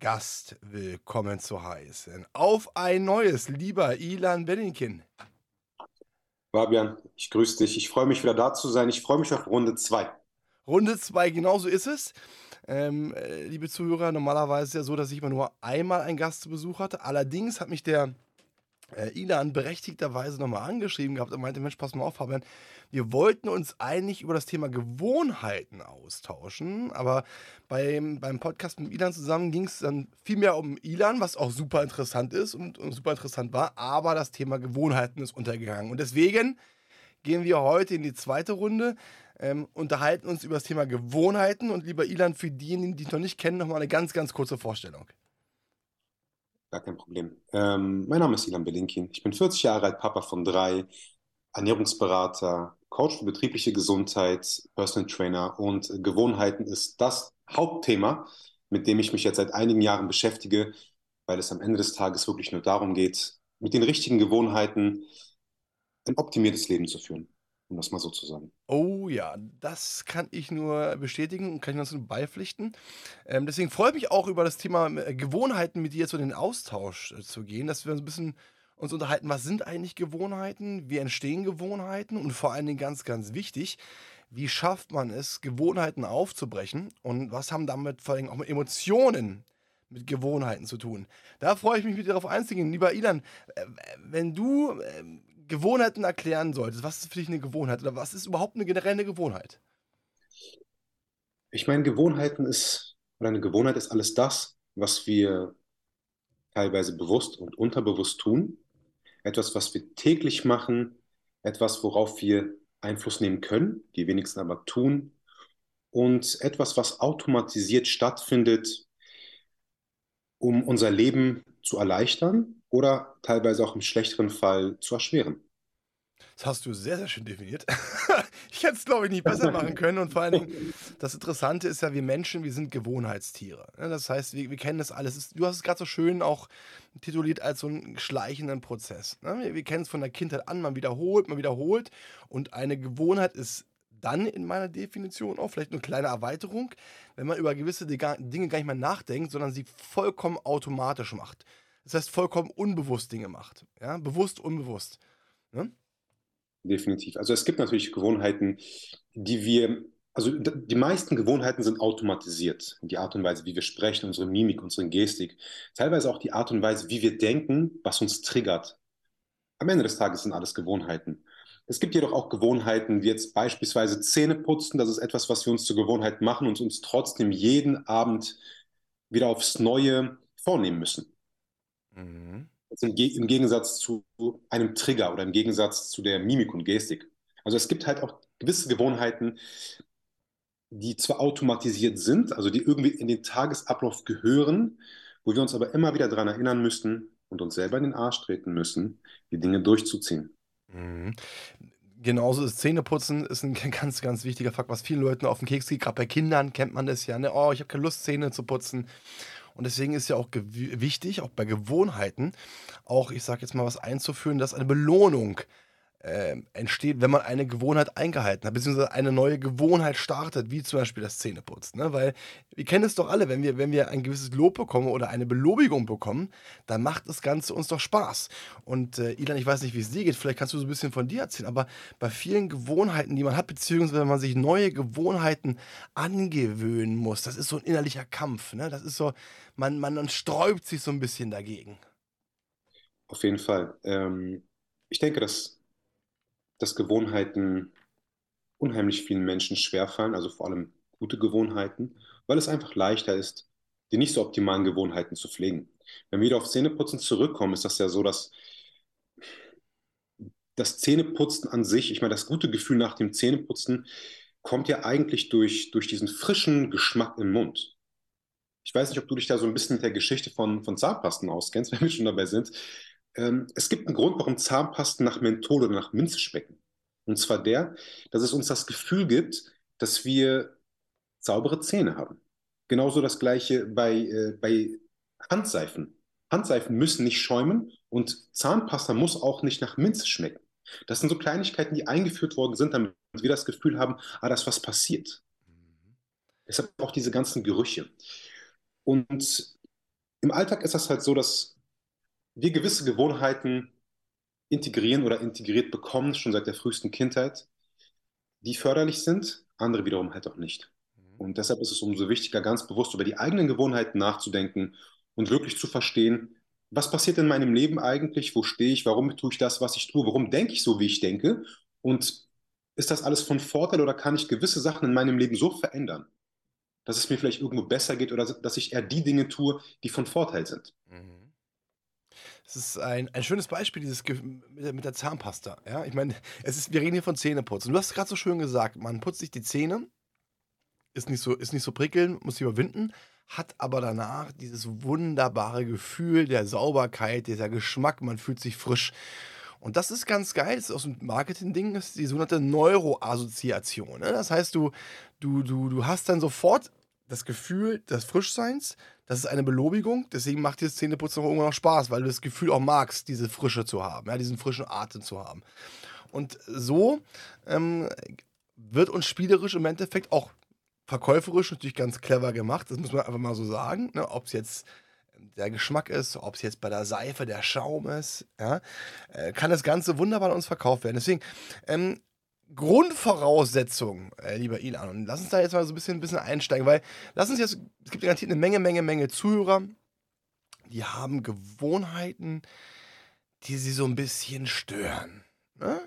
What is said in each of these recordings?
Gast willkommen zu heißen. Auf ein neues, lieber Ilan Benningkin. Fabian, ich grüße dich. Ich freue mich wieder da zu sein. Ich freue mich auf Runde 2. Runde 2, genau so ist es. Ähm, äh, liebe Zuhörer, normalerweise ist es ja so, dass ich immer nur einmal einen Gast zu Besuch hatte. Allerdings hat mich der äh, Ilan berechtigterweise nochmal angeschrieben gehabt und meinte, Mensch, pass mal auf, Fabian, wir wollten uns eigentlich über das Thema Gewohnheiten austauschen, aber beim, beim Podcast mit Ilan zusammen ging es dann viel mehr um Ilan, was auch super interessant ist und, und super interessant war, aber das Thema Gewohnheiten ist untergegangen. Und deswegen gehen wir heute in die zweite Runde, ähm, unterhalten uns über das Thema Gewohnheiten und lieber Ilan, für diejenigen, die dich noch nicht kennen, nochmal eine ganz, ganz kurze Vorstellung. Gar kein Problem. Ähm, mein Name ist Ilan Belinkin. Ich bin 40 Jahre alt, Papa von drei, Ernährungsberater, Coach für betriebliche Gesundheit, Personal Trainer und Gewohnheiten ist das Hauptthema, mit dem ich mich jetzt seit einigen Jahren beschäftige, weil es am Ende des Tages wirklich nur darum geht, mit den richtigen Gewohnheiten ein optimiertes Leben zu führen um das mal so zu sagen. Oh ja, das kann ich nur bestätigen und kann ich nur beipflichten. Ähm, deswegen freue ich mich auch über das Thema äh, Gewohnheiten mit dir zu den Austausch äh, zu gehen, dass wir uns ein bisschen uns unterhalten, was sind eigentlich Gewohnheiten, wie entstehen Gewohnheiten und vor allen Dingen ganz, ganz wichtig, wie schafft man es, Gewohnheiten aufzubrechen und was haben damit vor allem auch mit Emotionen mit Gewohnheiten zu tun. Da freue ich mich mit dir darauf einzugehen. Lieber Ilan, äh, wenn du ähm, Gewohnheiten erklären solltest, was ist für dich eine Gewohnheit oder was ist überhaupt eine generelle Gewohnheit? Ich meine, Gewohnheiten ist, oder eine Gewohnheit ist alles das, was wir teilweise bewusst und unterbewusst tun. Etwas, was wir täglich machen, etwas, worauf wir Einfluss nehmen können, die wenigsten aber tun. Und etwas, was automatisiert stattfindet, um unser Leben zu erleichtern oder teilweise auch im schlechteren Fall zu erschweren. Das hast du sehr, sehr schön definiert. ich hätte es, glaube ich, nicht besser machen können. Und vor allen Dingen, das Interessante ist ja, wir Menschen, wir sind Gewohnheitstiere. Das heißt, wir, wir kennen das alles. Du hast es gerade so schön auch tituliert als so einen schleichenden Prozess. Wir, wir kennen es von der Kindheit an, man wiederholt, man wiederholt. Und eine Gewohnheit ist dann in meiner Definition auch vielleicht eine kleine Erweiterung, wenn man über gewisse Dinge gar nicht mehr nachdenkt, sondern sie vollkommen automatisch macht. Das heißt, vollkommen unbewusst Dinge macht. Ja? Bewusst, unbewusst. Ne? Definitiv. Also es gibt natürlich Gewohnheiten, die wir, also die meisten Gewohnheiten sind automatisiert. Die Art und Weise, wie wir sprechen, unsere Mimik, unsere Gestik, teilweise auch die Art und Weise, wie wir denken, was uns triggert. Am Ende des Tages sind alles Gewohnheiten. Es gibt jedoch auch Gewohnheiten, wie jetzt beispielsweise Zähne putzen. Das ist etwas, was wir uns zur Gewohnheit machen und uns trotzdem jeden Abend wieder aufs Neue vornehmen müssen. Mhm. Im, Im, Gegensatz zu einem Trigger oder im Gegensatz zu der Mimik und Gestik. Also es gibt halt auch gewisse Gewohnheiten, die zwar automatisiert sind, also die irgendwie in den Tagesablauf gehören, wo wir uns aber immer wieder daran erinnern müssen und uns selber in den Arsch treten müssen, die Dinge durchzuziehen. Mhm. Genauso ist Zähneputzen ist ein ganz, ganz wichtiger Fakt, was vielen Leuten auf den Keks geht. Gerade bei Kindern kennt man das ja. Ne? Oh, ich habe keine Lust, Zähne zu putzen. Und deswegen ist ja auch wichtig, auch bei Gewohnheiten, auch, ich sage jetzt mal, was einzuführen, dass eine Belohnung äh, entsteht, wenn man eine Gewohnheit eingehalten hat, beziehungsweise eine neue Gewohnheit startet, wie zum Beispiel das Zähneputzen. Ne? Weil wir kennen es doch alle, wenn wir, wenn wir ein gewisses Lob bekommen oder eine Belobigung bekommen, dann macht das Ganze uns doch Spaß. Und äh, Ilan, ich weiß nicht, wie es dir geht, vielleicht kannst du so ein bisschen von dir erzählen, aber bei vielen Gewohnheiten, die man hat, beziehungsweise wenn man sich neue Gewohnheiten angewöhnen muss, das ist so ein innerlicher Kampf. Ne? Das ist so, man, man sträubt sich so ein bisschen dagegen. Auf jeden Fall. Ähm, ich denke, dass dass Gewohnheiten unheimlich vielen Menschen schwerfallen, also vor allem gute Gewohnheiten, weil es einfach leichter ist, die nicht so optimalen Gewohnheiten zu pflegen. Wenn wir wieder auf Zähneputzen zurückkommen, ist das ja so, dass das Zähneputzen an sich, ich meine, das gute Gefühl nach dem Zähneputzen kommt ja eigentlich durch, durch diesen frischen Geschmack im Mund. Ich weiß nicht, ob du dich da so ein bisschen mit der Geschichte von, von Zahnpasten auskennst, wenn wir schon dabei sind. Ähm, es gibt einen Grund, warum Zahnpasten nach Menthol oder nach Minze schmecken. Und zwar der, dass es uns das Gefühl gibt, dass wir saubere Zähne haben. Genauso das gleiche bei, äh, bei Handseifen. Handseifen müssen nicht schäumen und Zahnpasta muss auch nicht nach Minze schmecken. Das sind so Kleinigkeiten, die eingeführt worden sind, damit wir das Gefühl haben, ah, da ist was passiert. Deshalb auch diese ganzen Gerüche. Und im Alltag ist das halt so, dass wir gewisse Gewohnheiten integrieren oder integriert bekommen, schon seit der frühesten Kindheit, die förderlich sind, andere wiederum halt auch nicht. Mhm. Und deshalb ist es umso wichtiger, ganz bewusst über die eigenen Gewohnheiten nachzudenken und wirklich zu verstehen, was passiert in meinem Leben eigentlich, wo stehe ich, warum tue ich das, was ich tue, warum denke ich so, wie ich denke und ist das alles von Vorteil oder kann ich gewisse Sachen in meinem Leben so verändern, dass es mir vielleicht irgendwo besser geht oder dass ich eher die Dinge tue, die von Vorteil sind. Mhm. Das ist ein, ein schönes Beispiel, dieses mit der, mit der Zahnpasta. Ja? Ich meine, es ist, wir reden hier von Zähneputzen. Du hast gerade so schön gesagt, man putzt sich die Zähne, ist nicht so, ist nicht so prickelnd, muss sie überwinden, hat aber danach dieses wunderbare Gefühl der Sauberkeit, dieser Geschmack, man fühlt sich frisch. Und das ist ganz geil, das ist aus dem Marketing-Ding, das ist die sogenannte Neuroassoziation. Ne? Das heißt, du, du, du, du hast dann sofort das Gefühl des Frischseins, das ist eine Belobigung, deswegen macht dir das Zähneputzen auch irgendwann noch Spaß, weil du das Gefühl auch magst, diese Frische zu haben, ja, diesen frischen Atem zu haben. Und so ähm, wird uns spielerisch im Endeffekt auch verkäuferisch natürlich ganz clever gemacht, das muss man einfach mal so sagen, ne? ob es jetzt der Geschmack ist, ob es jetzt bei der Seife der Schaum ist, ja, äh, kann das Ganze wunderbar an uns verkauft werden. Deswegen, ähm, Grundvoraussetzung, äh, lieber Ilan, und lass uns da jetzt mal so ein bisschen, ein bisschen einsteigen, weil lass uns jetzt, es gibt garantiert eine Menge, Menge, Menge Zuhörer, die haben Gewohnheiten, die sie so ein bisschen stören. Ne?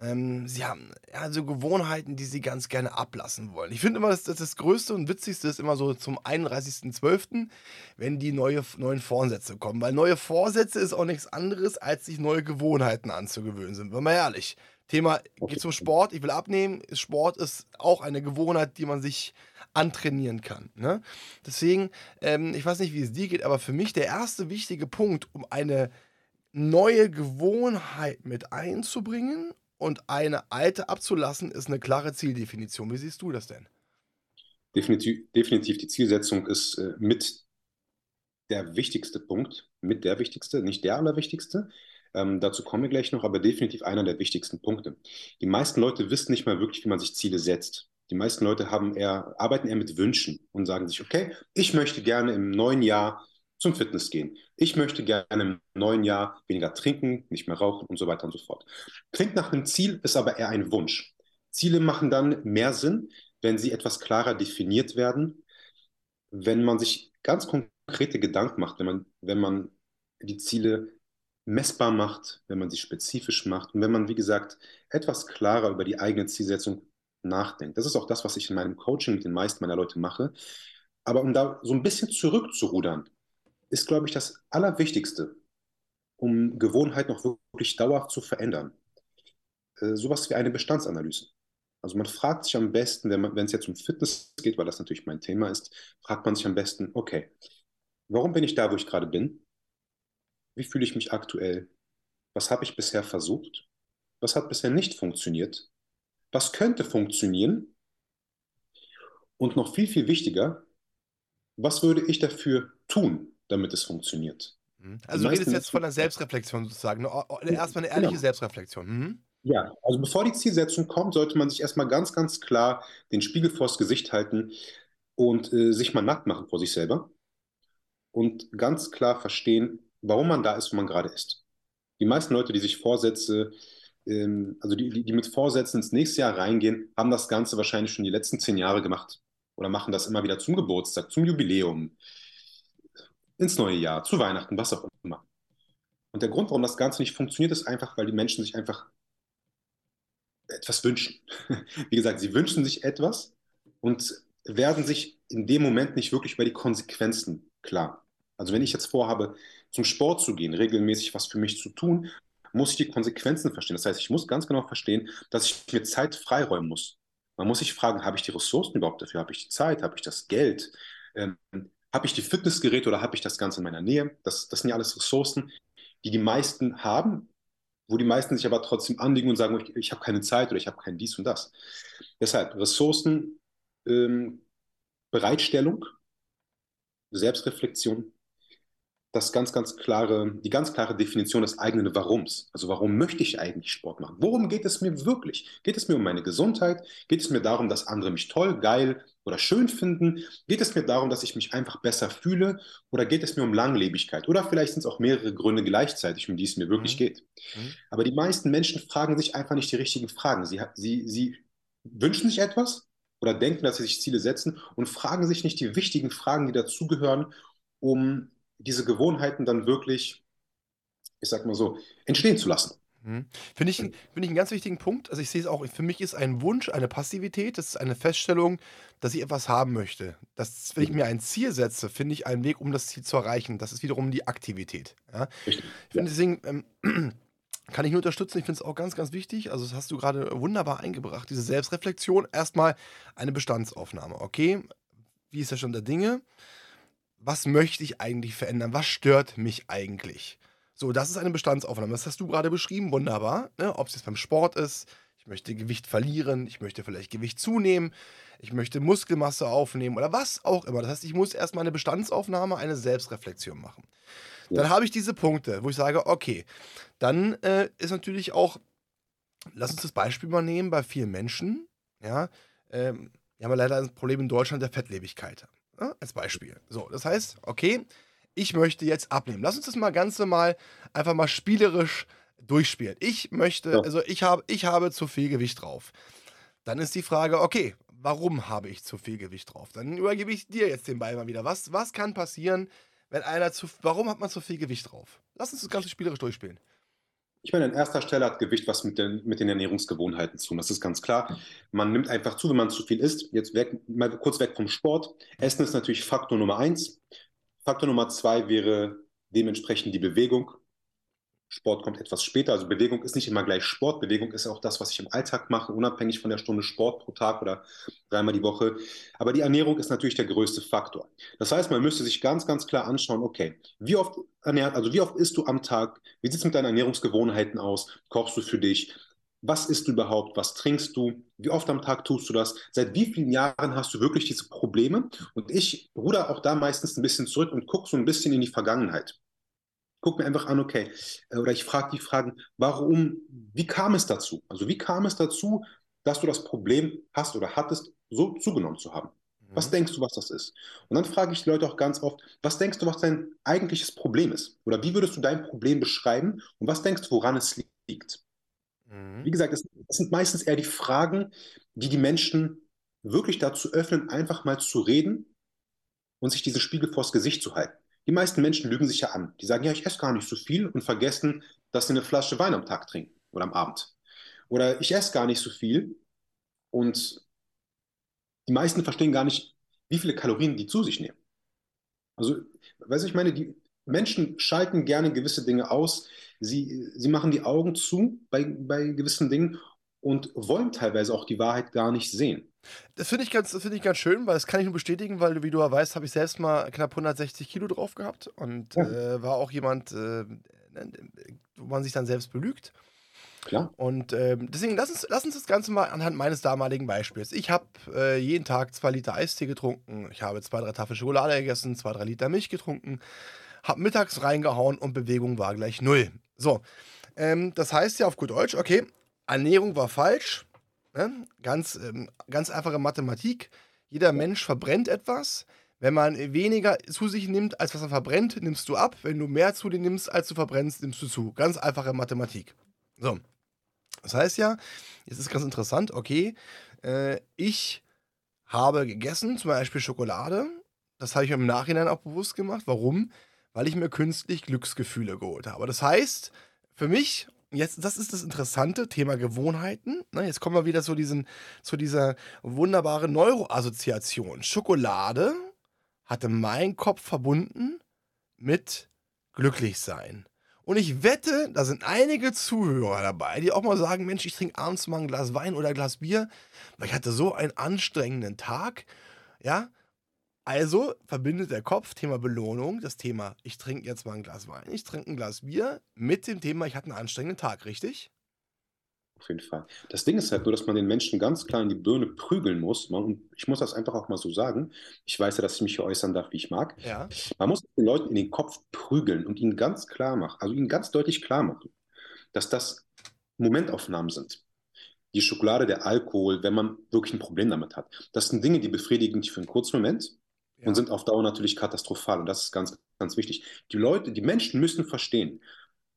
Ähm, sie haben also Gewohnheiten, die sie ganz gerne ablassen wollen. Ich finde immer, das, das, das, Größte und Witzigste ist immer so zum 31.12., wenn die neue, neuen Vorsätze kommen. Weil neue Vorsätze ist auch nichts anderes, als sich neue Gewohnheiten anzugewöhnen, sind wir mal ehrlich. Thema, geht zum Sport, ich will abnehmen. Sport ist auch eine Gewohnheit, die man sich antrainieren kann. Ne? Deswegen, ähm, ich weiß nicht, wie es dir geht, aber für mich der erste wichtige Punkt, um eine neue Gewohnheit mit einzubringen und eine alte abzulassen, ist eine klare Zieldefinition. Wie siehst du das denn? Definitiv, definitiv die Zielsetzung ist äh, mit der wichtigste Punkt, mit der wichtigste, nicht der allerwichtigste. Ähm, dazu kommen wir gleich noch, aber definitiv einer der wichtigsten Punkte. Die meisten Leute wissen nicht mal wirklich, wie man sich Ziele setzt. Die meisten Leute haben eher, arbeiten eher mit Wünschen und sagen sich, okay, ich möchte gerne im neuen Jahr zum Fitness gehen. Ich möchte gerne im neuen Jahr weniger trinken, nicht mehr rauchen und so weiter und so fort. Klingt nach einem Ziel, ist aber eher ein Wunsch. Ziele machen dann mehr Sinn, wenn sie etwas klarer definiert werden, wenn man sich ganz konkrete Gedanken macht, wenn man, wenn man die Ziele messbar macht, wenn man sie spezifisch macht und wenn man, wie gesagt, etwas klarer über die eigene Zielsetzung nachdenkt. Das ist auch das, was ich in meinem Coaching mit den meisten meiner Leute mache. Aber um da so ein bisschen zurückzurudern, ist, glaube ich, das Allerwichtigste, um Gewohnheiten auch wirklich dauerhaft zu verändern. Äh, sowas wie eine Bestandsanalyse. Also man fragt sich am besten, wenn es jetzt um Fitness geht, weil das natürlich mein Thema ist, fragt man sich am besten, okay, warum bin ich da, wo ich gerade bin? Wie fühle ich mich aktuell? Was habe ich bisher versucht? Was hat bisher nicht funktioniert? Was könnte funktionieren? Und noch viel, viel wichtiger, was würde ich dafür tun, damit es funktioniert? Mhm. Also du redest jetzt von der Selbstreflexion sozusagen. Ne? Erstmal eine ehrliche genau. Selbstreflexion. Mhm. Ja, also bevor die Zielsetzung kommt, sollte man sich erstmal ganz, ganz klar den Spiegel vors Gesicht halten und äh, sich mal nackt machen vor sich selber und ganz klar verstehen, warum man da ist, wo man gerade ist. Die meisten Leute, die sich Vorsätze, ähm, also die, die mit Vorsätzen ins nächste Jahr reingehen, haben das Ganze wahrscheinlich schon die letzten zehn Jahre gemacht oder machen das immer wieder zum Geburtstag, zum Jubiläum, ins neue Jahr, zu Weihnachten, was auch immer. Und der Grund, warum das Ganze nicht funktioniert, ist einfach, weil die Menschen sich einfach etwas wünschen. Wie gesagt, sie wünschen sich etwas und werden sich in dem Moment nicht wirklich über die Konsequenzen klar. Also wenn ich jetzt vorhabe, zum Sport zu gehen, regelmäßig was für mich zu tun, muss ich die Konsequenzen verstehen. Das heißt, ich muss ganz genau verstehen, dass ich mir Zeit freiräumen muss. Man muss sich fragen, habe ich die Ressourcen überhaupt dafür? Habe ich die Zeit? Habe ich das Geld? Ähm, habe ich die Fitnessgeräte oder habe ich das Ganze in meiner Nähe? Das, das sind ja alles Ressourcen, die die meisten haben, wo die meisten sich aber trotzdem anliegen und sagen, ich, ich habe keine Zeit oder ich habe kein dies und das. Deshalb Ressourcen, ähm, Bereitstellung, Selbstreflexion, das ganz, ganz klare, die ganz klare Definition des eigenen Warums. Also warum möchte ich eigentlich Sport machen? Worum geht es mir wirklich? Geht es mir um meine Gesundheit? Geht es mir darum, dass andere mich toll, geil oder schön finden? Geht es mir darum, dass ich mich einfach besser fühle? Oder geht es mir um Langlebigkeit? Oder vielleicht sind es auch mehrere Gründe gleichzeitig, um die es mir wirklich mhm. geht. Mhm. Aber die meisten Menschen fragen sich einfach nicht die richtigen Fragen. Sie, sie, sie wünschen sich etwas oder denken, dass sie sich Ziele setzen und fragen sich nicht die wichtigen Fragen, die dazugehören, um diese Gewohnheiten dann wirklich, ich sag mal so, entstehen zu lassen. Mhm. Finde ich, find ich einen ganz wichtigen Punkt. Also ich sehe es auch, für mich ist ein Wunsch eine Passivität, das ist eine Feststellung, dass ich etwas haben möchte. Das, wenn ich mir ein Ziel setze, finde ich einen Weg, um das Ziel zu erreichen. Das ist wiederum die Aktivität. Ja? Ich finde deswegen, ähm, kann ich nur unterstützen. Ich finde es auch ganz, ganz wichtig. Also, das hast du gerade wunderbar eingebracht. Diese Selbstreflexion. Erstmal eine Bestandsaufnahme. Okay, wie ist der Stand der Dinge? Was möchte ich eigentlich verändern? Was stört mich eigentlich? So, das ist eine Bestandsaufnahme. Das hast du gerade beschrieben, wunderbar. Ne? Ob es jetzt beim Sport ist, ich möchte Gewicht verlieren, ich möchte vielleicht Gewicht zunehmen, ich möchte Muskelmasse aufnehmen oder was auch immer. Das heißt, ich muss erstmal eine Bestandsaufnahme, eine Selbstreflexion machen. Dann habe ich diese Punkte, wo ich sage, okay, dann äh, ist natürlich auch, lass uns das Beispiel mal nehmen bei vielen Menschen, ja, ähm, wir haben ja leider ein Problem in Deutschland der Fettlebigkeit. Ja, als Beispiel. So, das heißt, okay, ich möchte jetzt abnehmen. Lass uns das mal ganz normal einfach mal spielerisch durchspielen. Ich möchte, ja. also ich habe, ich habe zu viel Gewicht drauf. Dann ist die Frage, okay, warum habe ich zu viel Gewicht drauf? Dann übergebe ich dir jetzt den Ball mal wieder. Was, was kann passieren, wenn einer zu, warum hat man zu viel Gewicht drauf? Lass uns das Ganze spielerisch durchspielen. Ich meine, an erster Stelle hat Gewicht was mit den, mit den Ernährungsgewohnheiten zu tun. Das ist ganz klar. Man nimmt einfach zu, wenn man zu viel isst. Jetzt weg, mal kurz weg vom Sport. Essen ist natürlich Faktor Nummer eins. Faktor Nummer zwei wäre dementsprechend die Bewegung. Sport kommt etwas später. Also Bewegung ist nicht immer gleich Sport. Bewegung ist auch das, was ich im Alltag mache, unabhängig von der Stunde Sport pro Tag oder dreimal die Woche. Aber die Ernährung ist natürlich der größte Faktor. Das heißt, man müsste sich ganz, ganz klar anschauen, okay, wie oft ernährt, also wie oft isst du am Tag? Wie sieht es mit deinen Ernährungsgewohnheiten aus? Kochst du für dich? Was isst du überhaupt? Was trinkst du? Wie oft am Tag tust du das? Seit wie vielen Jahren hast du wirklich diese Probleme? Und ich ruder auch da meistens ein bisschen zurück und gucke so ein bisschen in die Vergangenheit gucke mir einfach an, okay, äh, oder ich frage die Fragen, warum, wie kam es dazu? Also wie kam es dazu, dass du das Problem hast oder hattest, so zugenommen zu haben? Mhm. Was denkst du, was das ist? Und dann frage ich die Leute auch ganz oft, was denkst du, was dein eigentliches Problem ist? Oder wie würdest du dein Problem beschreiben und was denkst du, woran es liegt? Mhm. Wie gesagt, es, es sind meistens eher die Fragen, die die Menschen wirklich dazu öffnen, einfach mal zu reden und sich diesen Spiegel vors Gesicht zu halten. Die meisten Menschen lügen sich ja an. Die sagen, ja, ich esse gar nicht so viel und vergessen, dass sie eine Flasche Wein am Tag trinken oder am Abend. Oder ich esse gar nicht so viel und die meisten verstehen gar nicht, wie viele Kalorien die zu sich nehmen. Also, weißt du, ich meine, die Menschen schalten gerne gewisse Dinge aus. Sie, sie machen die Augen zu bei, bei gewissen Dingen und wollen teilweise auch die Wahrheit gar nicht sehen. Das finde ich, ganz, find ich ganz schön, weil das kann ich nur bestätigen, weil, wie du ja weißt, habe ich selbst mal knapp 160 Kilo drauf gehabt und ja. äh, war auch jemand, äh, wo man sich dann selbst belügt. Klar. Und äh, deswegen, lass uns, lass uns das Ganze mal anhand meines damaligen Beispiels. Ich habe äh, jeden Tag zwei Liter Eistee getrunken, ich habe zwei, drei Tafeln Schokolade gegessen, zwei, drei Liter Milch getrunken, habe mittags reingehauen und Bewegung war gleich null. So, ähm, das heißt ja auf gut Deutsch, okay, Ernährung war falsch, Ne? Ganz, ähm, ganz einfache Mathematik. Jeder Mensch verbrennt etwas. Wenn man weniger zu sich nimmt, als was er verbrennt, nimmst du ab. Wenn du mehr zu dir nimmst, als du verbrennst, nimmst du zu. Ganz einfache Mathematik. So. Das heißt ja, jetzt ist ganz interessant, okay, äh, ich habe gegessen, zum Beispiel Schokolade. Das habe ich mir im Nachhinein auch bewusst gemacht. Warum? Weil ich mir künstlich Glücksgefühle geholt habe. Das heißt, für mich jetzt, das ist das interessante Thema Gewohnheiten. Ne, jetzt kommen wir wieder zu, diesen, zu dieser wunderbaren Neuroassoziation. Schokolade hatte mein Kopf verbunden mit Glücklichsein. Und ich wette, da sind einige Zuhörer dabei, die auch mal sagen: Mensch, ich trinke abends mal ein Glas Wein oder ein Glas Bier, weil ich hatte so einen anstrengenden Tag. Ja, Also verbindet der Kopf Thema Belohnung, das Thema, ich trinke jetzt mal ein Glas Wein, ich trinke ein Glas Bier, mit dem Thema, ich hatte einen anstrengenden Tag, richtig? Auf jeden Fall. Das Ding ist halt nur, dass man den Menschen ganz klar in die Birne prügeln muss. Man, und ich muss das einfach auch mal so sagen. Ich weiß ja, dass ich mich hier äußern darf, wie ich mag. Ja. Man muss den Leuten in den Kopf prügeln und ihnen ganz klar machen, also ihnen ganz deutlich klar machen, dass das Momentaufnahmen sind. Die Schokolade, der Alkohol, wenn man wirklich ein Problem damit hat. Das sind Dinge, die befriedigen dich für einen kurzen Moment Ja. und sind auf Dauer natürlich katastrophal. Und das ist ganz, ganz wichtig. Die Leute, die Menschen müssen verstehen,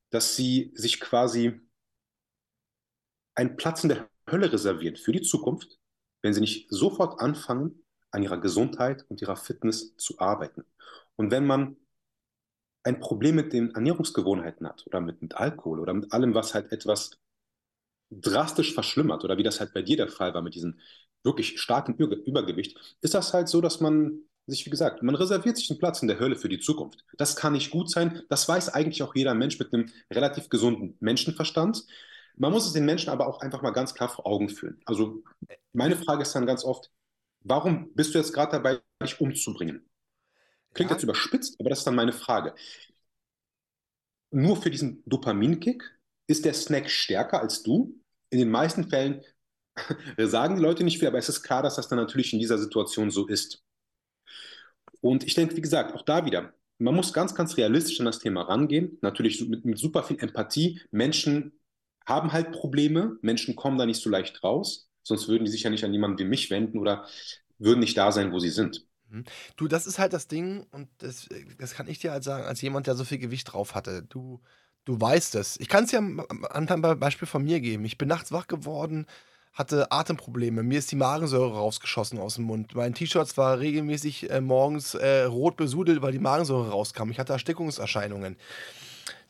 dass sie sich quasi einen Platz in der Hölle reservieren für die Zukunft, wenn sie nicht sofort anfangen, an ihrer Gesundheit und ihrer Fitness zu arbeiten. Und wenn man ein Problem mit den Ernährungsgewohnheiten hat oder mit, mit Alkohol oder mit allem, was halt etwas drastisch verschlimmert oder wie das halt bei dir der Fall war mit diesem wirklich starken Übergewicht, ist das halt so, dass man sich, wie gesagt, man reserviert sich einen Platz in der Hölle für die Zukunft. Das kann nicht gut sein. Das weiß eigentlich auch jeder Mensch mit einem relativ gesunden Menschenverstand. Man muss es den Menschen aber auch einfach mal ganz klar vor Augen führen. Also meine Frage ist dann ganz oft, warum bist du jetzt gerade dabei, dich umzubringen? Klingt Ja. jetzt überspitzt, aber das ist dann meine Frage. Nur für diesen Dopaminkick ist der Snack stärker als du? In den meisten Fällen sagen die Leute nicht viel, aber es ist klar, dass das dann natürlich in dieser Situation so ist. Und ich denke, wie gesagt, auch da wieder, man muss ganz, ganz realistisch an das Thema rangehen. Natürlich mit, mit super viel Empathie. Menschen haben halt Probleme, Menschen kommen da nicht so leicht raus, sonst würden die sich ja nicht an jemanden wie mich wenden oder würden nicht da sein, wo sie sind. Du, das ist halt das Ding und das, das kann ich dir halt sagen, als jemand, der so viel Gewicht drauf hatte. Du, du weißt es. Ich kann es ja am am Beispiel von mir geben. Ich bin nachts wach geworden, hatte Atemprobleme. Mir ist die Magensäure rausgeschossen aus dem Mund. Mein T-Shirt war regelmäßig äh, morgens äh, rot besudelt, weil die Magensäure rauskam. Ich hatte Erstickungserscheinungen.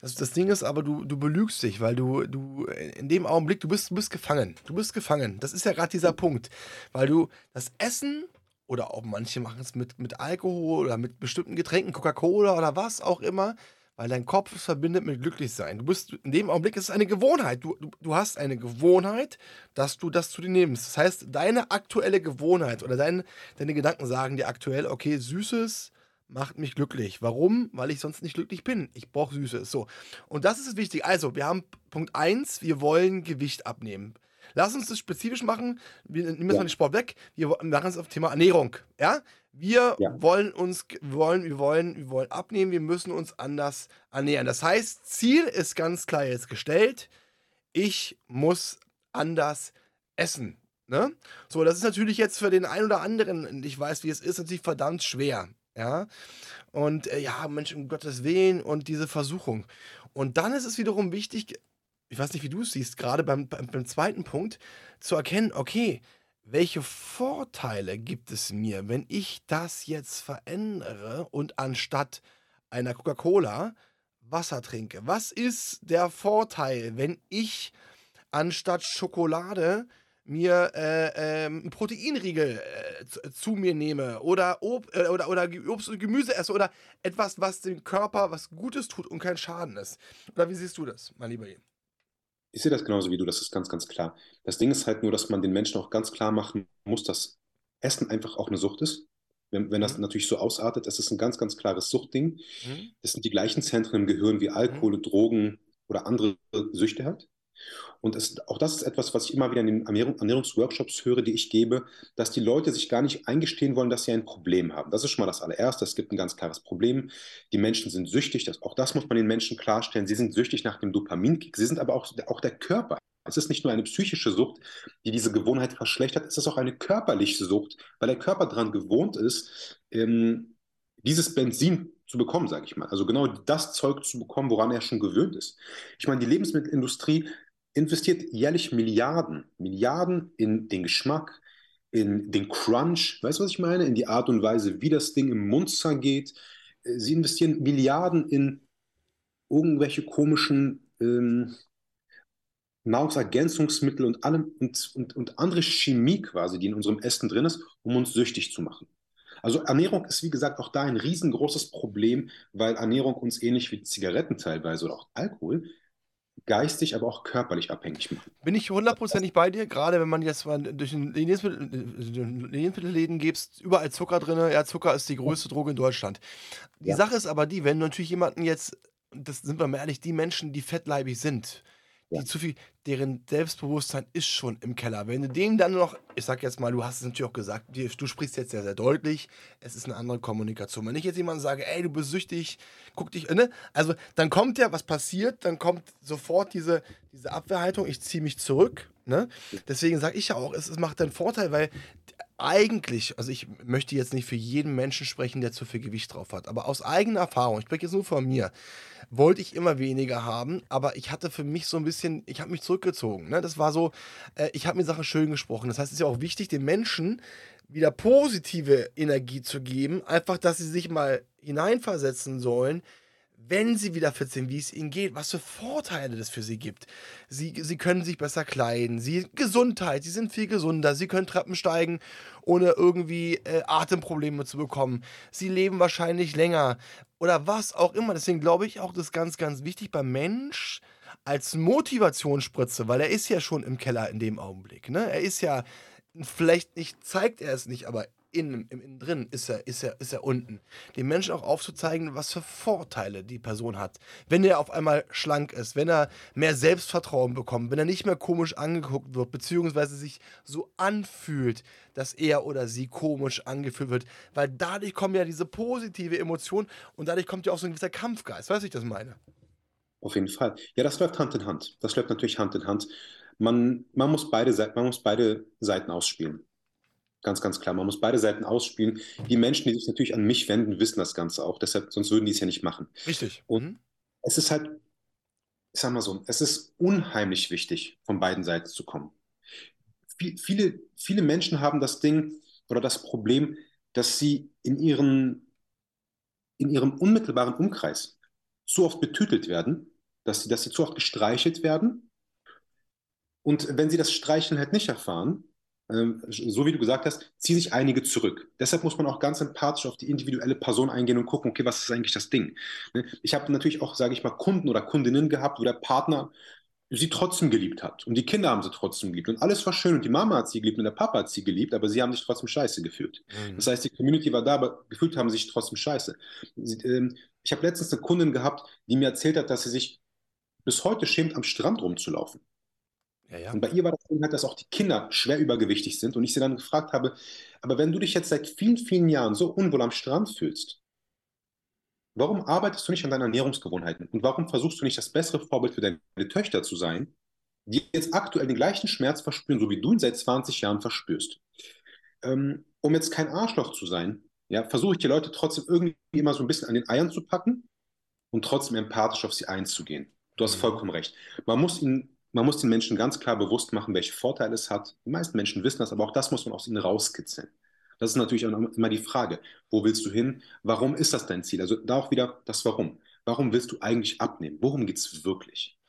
Das, das Ding ist aber, du, du belügst dich, weil du, du in dem Augenblick, du bist, du bist gefangen. Du bist gefangen. Das ist ja gerade dieser Punkt. Weil du das Essen oder auch manche machen es mit, mit Alkohol oder mit bestimmten Getränken, Coca-Cola oder was auch immer, weil dein Kopf es verbindet mit Glücklichsein. Du bist in dem Augenblick, es ist eine Gewohnheit. Du, du, du hast eine Gewohnheit, dass du das zu dir nimmst. Das heißt, deine aktuelle Gewohnheit oder dein, deine Gedanken sagen dir aktuell, okay, Süßes macht mich glücklich. Warum? Weil ich sonst nicht glücklich bin. Ich brauche Süßes. So. Und das ist wichtig. Also, wir haben Punkt 1, wir wollen Gewicht abnehmen. Lass uns das spezifisch machen. Wir nehmen jetzt Ja. mal den Sport weg. Wir machen es auf Thema Ernährung. Ja? Wir Ja. wollen uns, wir wollen, wir wollen, wir wollen abnehmen. Wir müssen uns anders ernähren. Das heißt, Ziel ist ganz klar jetzt gestellt. Ich muss anders essen. Ne? So, das ist natürlich jetzt für den einen oder anderen, ich weiß, wie es ist, natürlich verdammt schwer. Ja. Und äh, ja, Mensch, um Gottes Willen und diese Versuchung. Und dann ist es wiederum wichtig, ich weiß nicht, wie du es siehst, gerade beim, beim, beim zweiten Punkt, zu erkennen, okay, welche Vorteile gibt es mir, wenn ich das jetzt verändere und anstatt einer Coca-Cola Wasser trinke? Was ist der Vorteil, wenn ich anstatt Schokolade mir äh, ähm, einen Proteinriegel äh, zu, zu mir nehme oder, Ob äh, oder, oder Obst und Gemüse esse oder etwas, was dem Körper was Gutes tut und kein Schaden ist. Oder wie siehst du das, mein lieber Jan? Ich sehe das genauso wie du, das ist ganz, ganz klar. Das Ding ist halt nur, dass man den Menschen auch ganz klar machen muss, dass Essen einfach auch eine Sucht ist. Wenn, wenn das Mhm. natürlich so ausartet, das ist ein ganz, ganz klares Suchtding. Hm? Das sind die gleichen Zentren im Gehirn wie Alkohol, Drogen oder andere Süchte halt. Und es, auch das ist etwas, was ich immer wieder in den Ernährung, Ernährungsworkshops höre, die ich gebe, dass die Leute sich gar nicht eingestehen wollen, dass sie ein Problem haben. Das ist schon mal das allererste. Es gibt ein ganz klares Problem. Die Menschen sind süchtig. Das, auch das muss man den Menschen klarstellen. Sie sind süchtig nach dem Dopaminkick. Sie sind aber auch, auch der Körper. Es ist nicht nur eine psychische Sucht, die diese Gewohnheit verschlechtert, es ist auch eine körperliche Sucht, weil der Körper daran gewohnt ist, ähm, dieses Benzin zu bekommen, sage ich mal. Also genau das Zeug zu bekommen, woran er schon gewöhnt ist. Ich meine, die Lebensmittelindustrie investiert jährlich Milliarden, Milliarden in den Geschmack, in den Crunch, weißt du, was ich meine? In die Art und Weise, wie das Ding im Mund zergeht. Äh, Sie investieren Milliarden in irgendwelche komischen ähm, Nahrungsergänzungsmittel und allem und, und, und andere Chemie quasi, die in unserem Essen drin ist, um uns süchtig zu machen. Also Ernährung ist, wie gesagt, auch da ein riesengroßes Problem, weil Ernährung uns ähnlich wie Zigaretten teilweise oder auch Alkohol geistig, aber auch körperlich abhängig machen. Bin ich hundertprozentig bei dir, gerade wenn man jetzt mal durch den Lebensmittel, Lebensmittelläden gibst, überall Zucker drin. Ja, Zucker ist die größte Droge in Deutschland. Die Ja. Sache ist aber die, wenn du natürlich jemanden jetzt, das sind wir mal ehrlich, die Menschen, die fettleibig sind, Ja. die zu viel, deren Selbstbewusstsein ist schon im Keller. Wenn du dem dann noch, ich sag jetzt mal, du hast es natürlich auch gesagt, du sprichst jetzt sehr, sehr deutlich, es ist eine andere Kommunikation. Wenn ich jetzt jemandem sage, ey, du bist süchtig, guck dich, ne? Also dann kommt ja, was passiert, dann kommt sofort diese, diese Abwehrhaltung, ich ziehe mich zurück, ne? Deswegen sage ich ja auch, es, es macht einen Vorteil, weil eigentlich, also ich möchte jetzt nicht für jeden Menschen sprechen, der zu viel Gewicht drauf hat, aber aus eigener Erfahrung, ich spreche jetzt nur von mir, wollte ich immer weniger haben, aber ich hatte für mich so ein bisschen, ich habe mich zurückgezogen. Ne? Das war so, äh, ich habe mir Sachen schön gesprochen. Das heißt, es ist ja auch wichtig, den Menschen wieder positive Energie zu geben, einfach, dass sie sich mal hineinversetzen sollen, wenn sie wieder fit sind, wie es ihnen geht, was für Vorteile das für sie gibt. Sie, sie können sich besser kleiden, sie Gesundheit, sie sind viel gesunder, sie können Treppen steigen, ohne irgendwie äh, Atemprobleme zu bekommen. Sie leben wahrscheinlich länger oder was auch immer. Deswegen glaube ich auch, das ist ganz, ganz wichtig beim Mensch als Motivationsspritze, weil er ist ja schon im Keller in dem Augenblick. Ne? Er ist ja, vielleicht nicht, zeigt er es nicht, aber innen, im Innen drin ist er, ist, er, ist er unten. Den Menschen auch aufzuzeigen, was für Vorteile die Person hat. Wenn er auf einmal schlank ist, wenn er mehr Selbstvertrauen bekommt, wenn er nicht mehr komisch angeguckt wird, beziehungsweise sich so anfühlt, dass er oder sie komisch angefühlt wird, weil dadurch kommen ja diese positive Emotion und dadurch kommt ja auch so ein gewisser Kampfgeist. Weißt du, ich das meine? Auf jeden Fall. Ja, das läuft Hand in Hand. Das läuft natürlich Hand in Hand. Man, man, muss beide, man muss beide Seiten ausspielen. Ganz, ganz klar. Man muss beide Seiten ausspielen. Die Menschen, die sich natürlich an mich wenden, wissen das Ganze auch. Deshalb, sonst würden die es ja nicht machen. Richtig. Und- Mhm. Es ist halt, ich sag mal so, es ist unheimlich wichtig, von beiden Seiten zu kommen. Viel- Viele, viele Menschen haben das Ding oder das Problem, dass sie in ihren, in ihrem unmittelbaren Umkreis zu oft betütelt werden, dass sie, dass sie zu oft gestreichelt werden. Und wenn sie das Streicheln halt nicht erfahren, so wie du gesagt hast, ziehen sich einige zurück. Deshalb muss man auch ganz empathisch auf die individuelle Person eingehen und gucken, okay, was ist eigentlich das Ding? Ne? Ich habe natürlich auch, sage ich mal, Kunden oder Kundinnen gehabt, wo der Partner sie trotzdem geliebt hat. Und die Kinder haben sie trotzdem geliebt. Und alles war schön. Und die Mama hat sie geliebt und der Papa hat sie geliebt, aber sie haben sich trotzdem scheiße gefühlt. Mhm. Das heißt, die Community war da, aber gefühlt haben sie sich trotzdem scheiße. Ähm, ich habe letztens eine Kundin gehabt, die mir erzählt hat, dass sie sich bis heute schämt, am Strand rumzulaufen. Ja, ja. Und bei ihr war das Ding halt, dass auch die Kinder schwer übergewichtig sind. Und ich sie dann gefragt habe, aber wenn du dich jetzt seit vielen, vielen Jahren so unwohl am Strand fühlst, warum arbeitest du nicht an deinen Ernährungsgewohnheiten? Und warum versuchst du nicht das bessere Vorbild für deine Töchter zu sein, die jetzt aktuell den gleichen Schmerz verspüren, so wie du ihn seit 20 Jahren verspürst? Ähm, um jetzt kein Arschloch zu sein, ja, versuche ich die Leute trotzdem irgendwie immer so ein bisschen an den Eiern zu packen und trotzdem empathisch auf sie einzugehen. Du hast Mhm. vollkommen recht. Man muss ihnen man muss den Menschen ganz klar bewusst machen, welche Vorteile es hat. Die meisten Menschen wissen das, aber auch das muss man aus ihnen rauskitzeln. Das ist natürlich auch immer die Frage, wo willst du hin? Warum ist das dein Ziel? Also da auch wieder das Warum. Warum willst du eigentlich abnehmen? Worum geht es wirklich?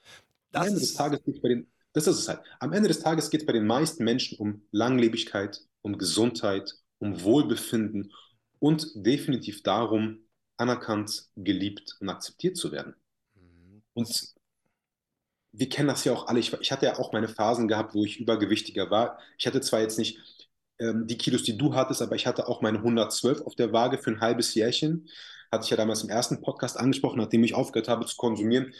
Am Das Ende des Tages geht bei den, das ist es halt. Am Ende des Tages geht es bei den meisten Menschen um Langlebigkeit, um Gesundheit, um Wohlbefinden und definitiv darum, anerkannt, geliebt und akzeptiert zu werden. Mhm. Und wir kennen das ja auch alle. Ich, ich hatte ja auch meine Phasen gehabt, wo ich übergewichtiger war. Ich hatte zwar jetzt nicht ähm, die Kilos, die du hattest, aber ich hatte auch meine 112 auf der Waage für ein halbes Jährchen. Hatte ich ja damals im ersten Podcast angesprochen, nachdem ich aufgehört habe zu konsumieren.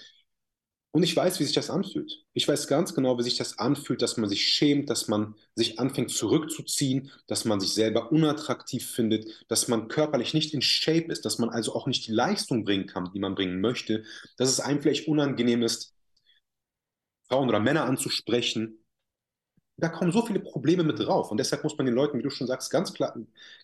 Und ich weiß, wie sich das anfühlt. Ich weiß ganz genau, wie sich das anfühlt, dass man sich schämt, dass man sich anfängt zurückzuziehen, dass man sich selber unattraktiv findet, dass man körperlich nicht in Shape ist, dass man also auch nicht die Leistung bringen kann, die man bringen möchte, dass es einem vielleicht unangenehm ist, Frauen oder Männer anzusprechen. Da kommen so viele Probleme mit drauf. Und deshalb muss man den Leuten, wie du schon sagst, ganz klar,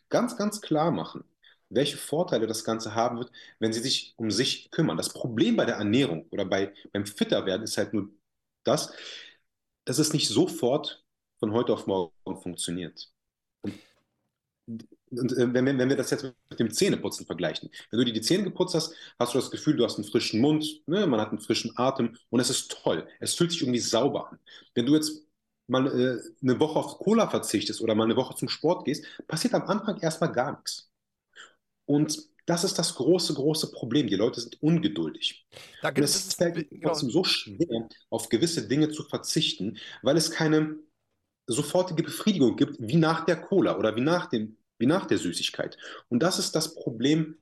ganz, ganz klar machen, welche Vorteile das Ganze haben wird, wenn sie sich um sich kümmern. Das Problem bei der Ernährung oder bei, beim Fitterwerden ist halt nur das, dass es nicht sofort von heute auf morgen funktioniert. Und, wenn, wir- wenn wir das jetzt mit dem Zähneputzen vergleichen, wenn du dir die Zähne geputzt hast, hast du das Gefühl, du hast einen frischen Mund, ne, man hat einen frischen Atem und es ist toll. Es fühlt sich irgendwie sauber an. Wenn du jetzt mal äh, eine Woche auf Cola verzichtest oder mal eine Woche zum Sport gehst, passiert am Anfang erstmal gar nichts. Und Das ist das große, große Problem. Die Leute sind ungeduldig. Da Und es es, ist halt genau, trotzdem so schwer, auf gewisse Dinge zu verzichten, weil es keine sofortige Befriedigung gibt, wie nach der Cola oder wie nach dem, wie nach der Süßigkeit. Und das ist das Problem,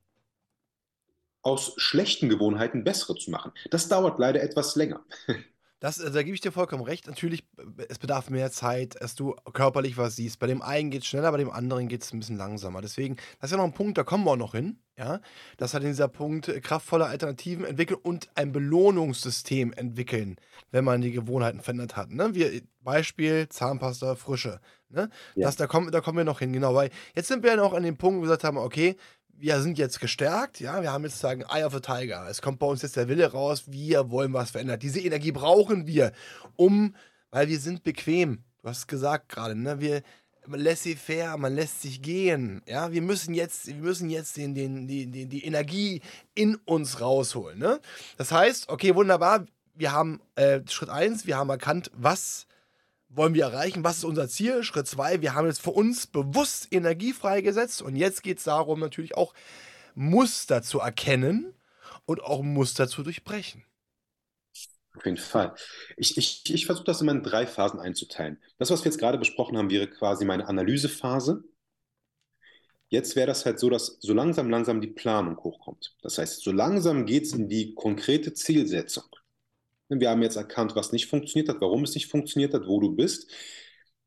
aus schlechten Gewohnheiten bessere zu machen. Das dauert leider etwas länger. Das, äh, da gebe ich dir vollkommen recht. Natürlich, äh, es bedarf mehr Zeit, dass du körperlich was siehst. Bei dem einen geht es schneller, bei dem anderen geht es ein bisschen langsamer. Deswegen, das ist ja noch ein Punkt, da kommen wir auch noch hin. Ja? Das hat dieser Punkt äh, kraftvolle Alternativen entwickeln und ein Belohnungssystem entwickeln, wenn man die Gewohnheiten verändert hat. Ne? Wir, Beispiel Zahnpasta Frische. Ne? Ja. Das, da, kommen, da kommen wir noch hin, genau. Weil jetzt sind wir ja noch an dem Punkt, wo wir gesagt haben, okay, wir sind jetzt gestärkt, ja, wir haben jetzt sagen Eye of the Tiger. Es kommt bei uns jetzt der Wille raus, wir wollen was verändern. Diese Energie brauchen wir, um, weil wir sind bequem. Du hast es gesagt gerade, ne? Wir laissez-faire, man lässt sich gehen. Ja, wir müssen jetzt, wir müssen jetzt den, den, die, die, Energie in uns rausholen. Ne? Das heißt, okay, wunderbar, wir haben äh, Schritt 1, wir haben erkannt, was wollen wir erreichen? Was ist unser Ziel? Schritt zwei, wir haben jetzt für uns bewusst Energie freigesetzt und jetzt geht es darum, natürlich auch Muster zu erkennen und auch Muster zu durchbrechen. Auf jeden Fall. Ich, ich, ich versuche das immer in drei Phasen einzuteilen. Das, was wir jetzt gerade besprochen haben, wäre quasi meine Analysephase. Jetzt wäre das halt so, dass so langsam, langsam die Planung hochkommt. Das heißt, so langsam geht es in die konkrete Zielsetzung. Wir haben jetzt erkannt, was nicht funktioniert hat, warum es nicht funktioniert hat, wo du bist,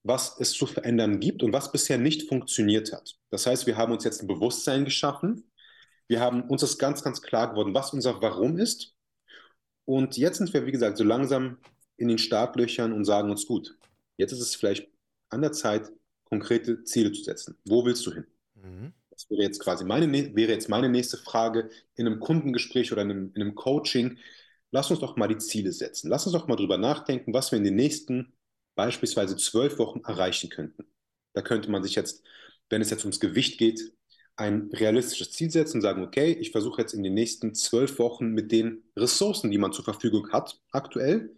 was es zu verändern gibt und was bisher nicht funktioniert hat. Das heißt, wir haben uns jetzt ein Bewusstsein geschaffen. Wir haben uns das ganz, ganz klar geworden, was unser Warum ist. Und jetzt sind wir, wie gesagt, so langsam in den Startlöchern und sagen uns, gut, jetzt ist es vielleicht an der Zeit, konkrete Ziele zu setzen. Wo willst du hin? Mhm. Das wäre jetzt quasi meine, wäre jetzt meine nächste Frage in einem Kundengespräch oder in einem, in einem Coaching. Lass uns doch mal die Ziele setzen. Lass uns doch mal drüber nachdenken, was wir in den nächsten beispielsweise zwölf Wochen erreichen könnten. Da könnte man sich jetzt, wenn es jetzt ums Gewicht geht, ein realistisches Ziel setzen und sagen, okay, ich versuche jetzt in den nächsten zwölf Wochen mit den Ressourcen, die man zur Verfügung hat, aktuell,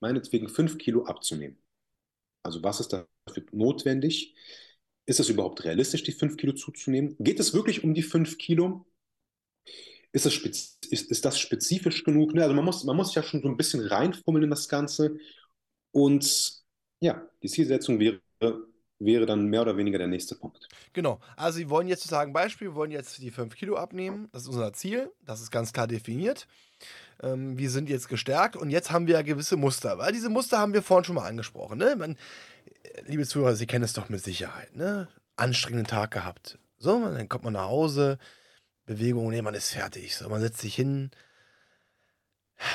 meinetwegen fünf Kilo abzunehmen. Also was ist dafür notwendig? Ist es überhaupt realistisch, die fünf Kilo zuzunehmen? Geht es wirklich um die fünf Kilo? Ist, es ist, ist das spezifisch genug? Ne? Also man muss, man muss ja schon so ein bisschen reinfummeln in das Ganze. Und ja, die Zielsetzung wäre, wäre dann mehr oder weniger der nächste Punkt. Genau. Also, wir wollen jetzt sozusagen Beispiel, wir wollen jetzt die 5 Kilo abnehmen. Das ist unser Ziel. Das ist ganz klar definiert. Ähm, wir sind jetzt gestärkt und jetzt haben wir ja gewisse Muster. Weil diese Muster haben wir vorhin schon mal angesprochen. Ne? Man, liebe Zuhörer, Sie kennen es doch mit Sicherheit. Ne? Anstrengenden Tag gehabt. So, dann kommt man nach Hause, Bewegung, nee, man ist fertig. So, man setzt sich hin.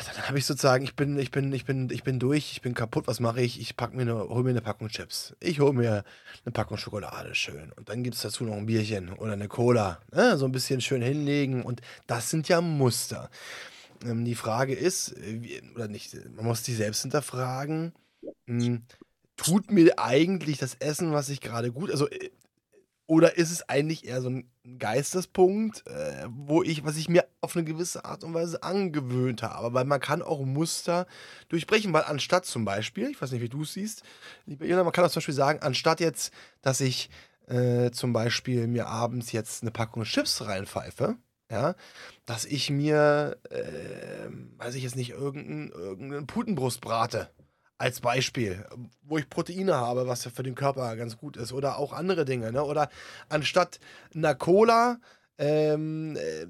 Dann habe ich sozusagen, ich bin, ich bin, ich bin, ich bin durch, ich bin kaputt, was mache ich? Ich pack mir eine, hol mir eine Packung Chips. Ich hole mir eine Packung Schokolade, schön. Und dann gibt es dazu noch ein Bierchen oder eine Cola. Ne? So ein bisschen schön hinlegen. Und das sind ja Muster. Ähm, die Frage ist, äh, oder nicht, man muss sich selbst hinterfragen, hm, tut mir eigentlich das Essen, was ich gerade gut, also äh, oder ist es eigentlich eher so ein Geistespunkt, äh, wo ich, was ich mir auf eine gewisse Art und Weise angewöhnt habe? Weil man kann auch Muster durchbrechen, weil anstatt zum Beispiel, ich weiß nicht, wie du es siehst, man kann auch zum Beispiel sagen, anstatt jetzt, dass ich äh, zum Beispiel mir abends jetzt eine Packung Chips reinpfeife, ja, dass ich mir, äh, weiß ich jetzt nicht, irgendeinen irgendein Putenbrust brate als Beispiel, wo ich Proteine habe, was ja für den Körper ganz gut ist. Oder auch andere Dinge. Ne? Oder anstatt einer Cola, ähm, äh,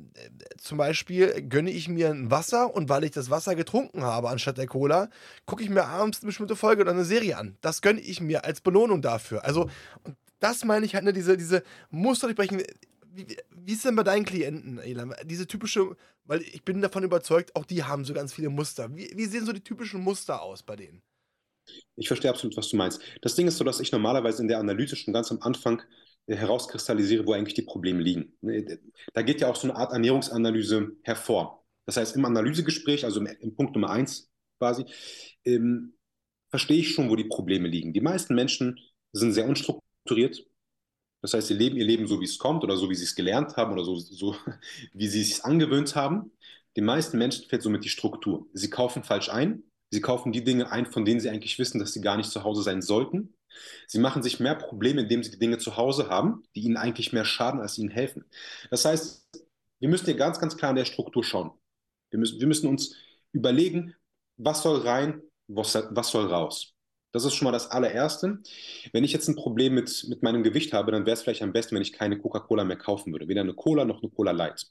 zum Beispiel gönne ich mir ein Wasser und weil ich das Wasser getrunken habe anstatt der Cola, gucke ich mir abends eine bestimmte Folge oder eine Serie an. Das gönne ich mir als Belohnung dafür. Also, und das meine ich halt, ne, diese, diese Muster durchbrechen. Wie, wie ist denn bei deinen Klienten, Elan? Diese typische, weil ich bin davon überzeugt, auch die haben so ganz viele Muster. Wie, wie sehen so die typischen Muster aus bei denen? Ich verstehe absolut, was du meinst. Das Ding ist so, dass ich normalerweise in der Analyse schon ganz am Anfang äh, herauskristallisiere, wo eigentlich die Probleme liegen. Ne, da geht ja auch so eine Art Ernährungsanalyse hervor. Das heißt, im Analysegespräch, also im, Punkt Nummer eins quasi, ähm, verstehe ich schon, wo die Probleme liegen. Die meisten Menschen sind sehr unstrukturiert. Das heißt, sie leben ihr Leben so, wie es kommt oder so, wie sie es gelernt haben oder so, so wie sie es angewöhnt haben. Den meisten Menschen fehlt somit die Struktur. Sie kaufen falsch ein, Sie kaufen die Dinge ein, von denen sie eigentlich wissen, dass sie gar nicht zu Hause sein sollten. Sie machen sich mehr Probleme, indem sie die Dinge zu Hause haben, die ihnen eigentlich mehr schaden, als ihnen helfen. Das heißt, wir müssen hier ganz, ganz klar in der Struktur schauen. Wir müssen, wir müssen uns überlegen, was soll rein, was, was soll raus. Das ist schon mal das allererste. Wenn ich jetzt ein Problem mit, mit meinem Gewicht habe, dann wäre es vielleicht am besten, wenn ich keine Coca-Cola mehr kaufen würde. Weder eine Cola noch eine Cola Light.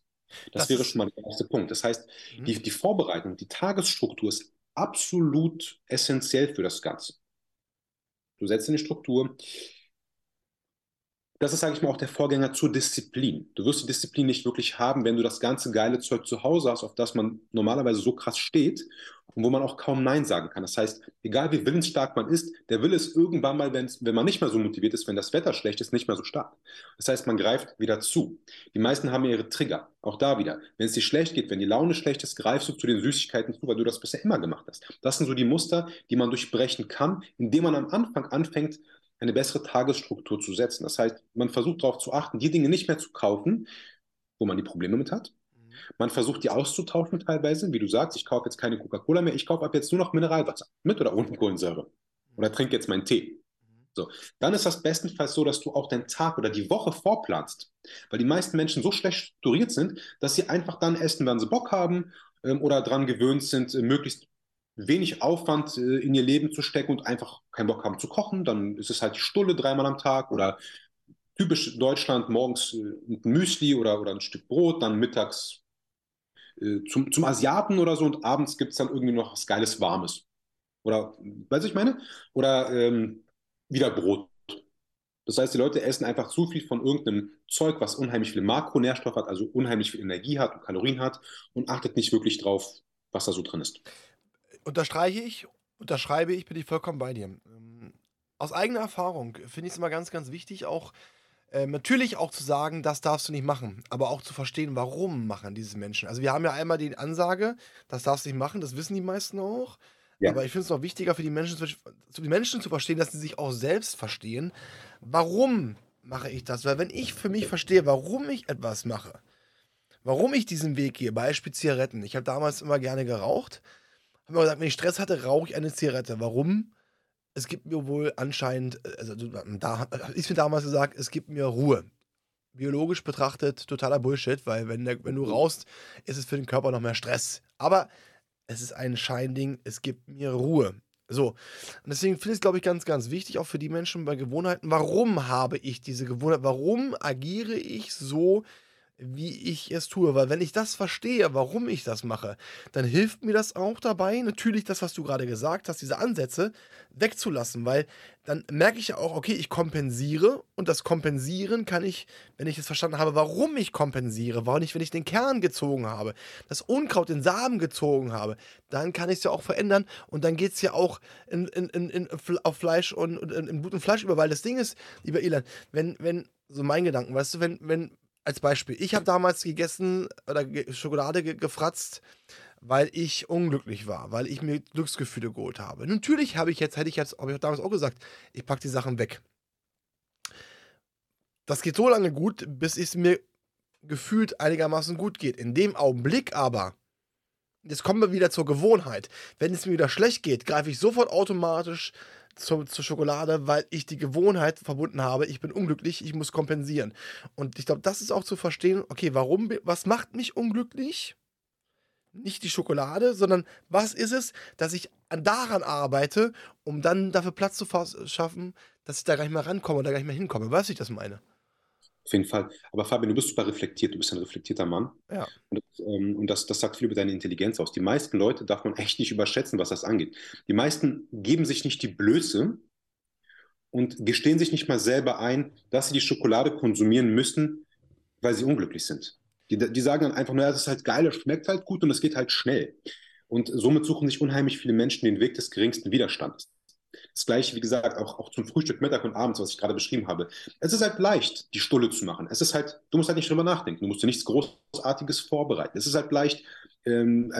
Das, das wäre schon mal der erste Punkt. Das heißt, mhm. die, die Vorbereitung, die Tagesstruktur ist absolut essentiell für das Ganze. Du setzt eine Struktur, das ist, sage ich mal, auch der Vorgänger zur Disziplin. Du wirst die Disziplin nicht wirklich haben, wenn du das ganze geile Zeug zu Hause hast, auf das man normalerweise so krass steht und wo man auch kaum Nein sagen kann. Das heißt, egal wie willensstark man ist, der Wille ist irgendwann mal, wenn man nicht mehr so motiviert ist, wenn das Wetter schlecht ist, nicht mehr so stark. Das heißt, man greift wieder zu. Die meisten haben ihre Trigger. Auch da wieder. Wenn es dir schlecht geht, wenn die Laune schlecht ist, greifst du zu den Süßigkeiten zu, weil du das bisher immer gemacht hast. Das sind so die Muster, die man durchbrechen kann, indem man am Anfang anfängt, eine bessere Tagesstruktur zu setzen. Das heißt, man versucht darauf zu achten, die Dinge nicht mehr zu kaufen, wo man die Probleme mit hat. Mhm. Man versucht, die auszutauschen teilweise. Wie du sagst, ich kaufe jetzt keine Coca-Cola mehr, ich kaufe ab jetzt nur noch Mineralwasser. Mit oder ohne Kohlensäure. Oder trinke jetzt meinen Tee. Mhm. So, dann ist das bestenfalls so, dass du auch deinen Tag oder die Woche vorplanst. Weil die meisten Menschen so schlecht strukturiert sind, dass sie einfach dann essen, wenn sie Bock haben ähm, oder daran gewöhnt sind, äh, möglichst wenig Aufwand äh, in ihr Leben zu stecken und einfach keinen Bock haben zu kochen, dann ist es halt die Stulle dreimal am Tag oder typisch Deutschland morgens äh, ein Müsli oder, oder ein Stück Brot, dann mittags äh, zum, zum Asiaten oder so und abends gibt es dann irgendwie noch was Geiles Warmes. Oder, weißt du, ich meine? Oder ähm, wieder Brot. Das heißt, die Leute essen einfach zu viel von irgendeinem Zeug, was unheimlich viel Makronährstoff hat, also unheimlich viel Energie hat und Kalorien hat und achtet nicht wirklich drauf, was da so drin ist unterstreiche ich, unterschreibe ich, bin ich vollkommen bei dir. Ähm, aus eigener Erfahrung finde ich es immer ganz, ganz wichtig, auch äh, natürlich auch zu sagen, das darfst du nicht machen, aber auch zu verstehen, warum machen diese Menschen. Also wir haben ja einmal die Ansage, das darfst du nicht machen, das wissen die meisten auch. Ja. Aber ich finde es noch wichtiger für die Menschen, zu, die Menschen zu verstehen, dass sie sich auch selbst verstehen, warum mache ich das? Weil wenn ich für mich verstehe, warum ich etwas mache, warum ich diesen Weg gehe, Beispiel Zigaretten. Ich habe damals immer gerne geraucht habe mir gesagt, wenn ich Stress hatte, rauche ich eine Zigarette. Warum? Es gibt mir wohl anscheinend, also da ich mir damals gesagt, es gibt mir Ruhe. Biologisch betrachtet totaler Bullshit, weil wenn, der, wenn du rauchst, ist es für den Körper noch mehr Stress. Aber es ist ein Scheinding, es gibt mir Ruhe. So. Und deswegen finde ich es, glaube ich, ganz, ganz wichtig, auch für die Menschen bei Gewohnheiten. Warum habe ich diese Gewohnheit? Warum agiere ich so, wie ich es tue. Weil wenn ich das verstehe, warum ich das mache, dann hilft mir das auch dabei, natürlich das, was du gerade gesagt hast, diese Ansätze wegzulassen. Weil dann merke ich ja auch, okay, ich kompensiere und das Kompensieren kann ich, wenn ich es verstanden habe, warum ich kompensiere, warum nicht, wenn ich den Kern gezogen habe, das Unkraut, den Samen gezogen habe, dann kann ich es ja auch verändern und dann geht es ja auch in, in, in, auf Fleisch und, und in Blut und Fleisch über. Weil das Ding ist, lieber Elan, wenn, wenn, so mein Gedanken, weißt du, wenn, wenn, als Beispiel, ich habe damals gegessen oder Schokolade ge gefratzt, weil ich unglücklich war, weil ich mir Glücksgefühle geholt habe. Natürlich habe ich jetzt, hätte ich jetzt, habe ich damals auch gesagt, ich packe die Sachen weg. Das geht so lange gut, bis es mir gefühlt einigermaßen gut geht. In dem Augenblick aber, jetzt kommen wir wieder zur Gewohnheit. Wenn es mir wieder schlecht geht, greife ich sofort automatisch zur, zur Schokolade, weil ich die Gewohnheit verbunden habe, ich bin unglücklich, ich muss kompensieren. Und ich glaube, das ist auch zu verstehen, okay, warum, was macht mich unglücklich? Nicht die Schokolade, sondern was ist es, dass ich daran arbeite, um dann dafür Platz zu schaffen, dass ich da gar nicht mehr rankomme da gar nicht mehr hinkomme. Weißt du, ich das meine? Auf jeden Fall. Aber Fabian, du bist super reflektiert, du bist ein reflektierter Mann. Ja. Und, das, ähm, und das, das sagt viel über deine Intelligenz aus. Die meisten Leute darf man echt nicht überschätzen, was das angeht. Die meisten geben sich nicht die Blöße und gestehen sich nicht mal selber ein, dass sie die Schokolade konsumieren müssen, weil sie unglücklich sind. Die, die sagen dann einfach, naja, das ist halt geil, es schmeckt halt gut und es geht halt schnell. Und somit suchen sich unheimlich viele Menschen den Weg des geringsten Widerstands. Das gleiche, wie gesagt, auch, auch zum Frühstück, Mittag und abends, was ich gerade beschrieben habe. Es ist halt leicht, die Stulle zu machen. Es ist halt, du musst halt nicht drüber nachdenken. Du musst dir nichts Großartiges vorbereiten. Es ist halt leicht, ähm,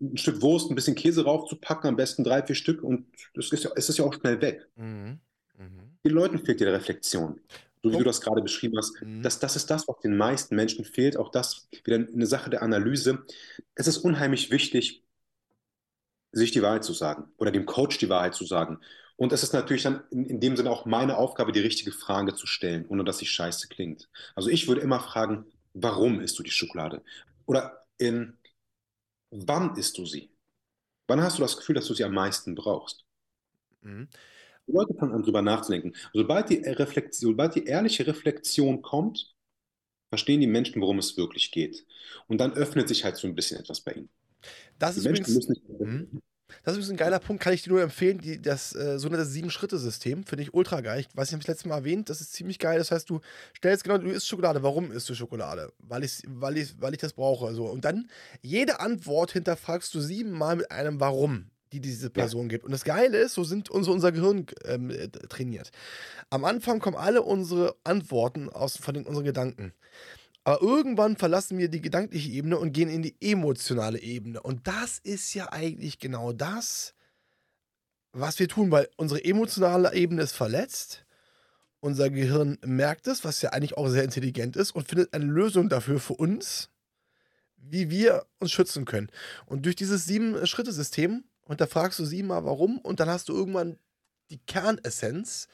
ein Stück Wurst, ein bisschen Käse raufzupacken, am besten drei, vier Stück und das ist ja, es ist ja auch schnell weg. Mhm. Mhm. Den Leuten fehlt dir der Reflexion. So wie oh. du das gerade beschrieben hast. Mhm. Das, das ist das, was den meisten Menschen fehlt. Auch das wieder eine Sache der Analyse. Es ist unheimlich wichtig, sich die Wahrheit zu sagen oder dem Coach die Wahrheit zu sagen. Und es ist natürlich dann in, in, dem Sinne auch meine Aufgabe, die richtige Frage zu stellen, ohne dass sie scheiße klingt. Also ich würde immer fragen, warum isst du die Schokolade? Oder ähm, wann isst du sie? Wann hast du das Gefühl, dass du sie am meisten brauchst? Mhm. Die Leute fangen an, drüber nachzudenken. Sobald die, Reflexion, sobald die ehrliche Reflexion kommt, verstehen die Menschen, worum es wirklich geht. Und dann öffnet sich halt so ein bisschen etwas bei ihnen. Das ist übrigens, mhm. Das ist ein geiler Punkt, kann ich dir nur empfehlen. Die, das äh, sogenannte Sieben-Schritte-System finde ich ultra geil. Ich weiß nicht, habe ich das letzte Mal erwähnt, das ist ziemlich geil. Das heißt, du stellst genau, du isst Schokolade. Warum isst du Schokolade? Weil ich, weil ich, weil ich das brauche. So. Und dann jede Antwort hinterfragst du siebenmal mit einem Warum die diese Person ja. gibt. Und das Geile ist, so sind unser, unser Gehirn ähm, äh, trainiert. Am Anfang kommen alle unsere Antworten aus, von den, unseren Gedanken. Aber irgendwann verlassen wir die gedankliche Ebene und gehen in die emotionale Ebene. Und das ist ja eigentlich genau das, was wir tun, weil unsere emotionale Ebene ist verletzt. Unser Gehirn merkt es, was ja eigentlich auch sehr intelligent ist, und findet eine Lösung dafür für uns, wie wir uns schützen können. Und durch dieses Sieben-Schritte-System hinterfragst du siebenmal warum und dann hast du irgendwann die Kernessenz,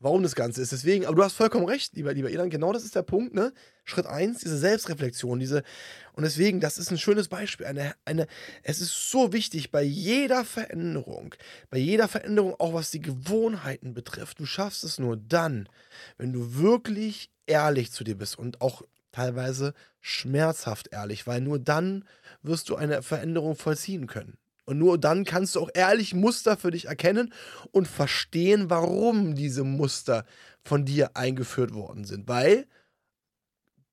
warum das Ganze ist. Deswegen, aber du hast vollkommen recht, lieber, lieber Elan, genau das ist der Punkt, ne? Schritt 1, diese Selbstreflexion, diese, und deswegen, das ist ein schönes Beispiel. Eine, eine, es ist so wichtig bei jeder Veränderung, bei jeder Veränderung, auch was die Gewohnheiten betrifft, du schaffst es nur dann, wenn du wirklich ehrlich zu dir bist und auch teilweise schmerzhaft ehrlich, weil nur dann wirst du eine Veränderung vollziehen können. Und nur dann kannst du auch ehrlich Muster für dich erkennen und verstehen, warum diese Muster von dir eingeführt worden sind. Weil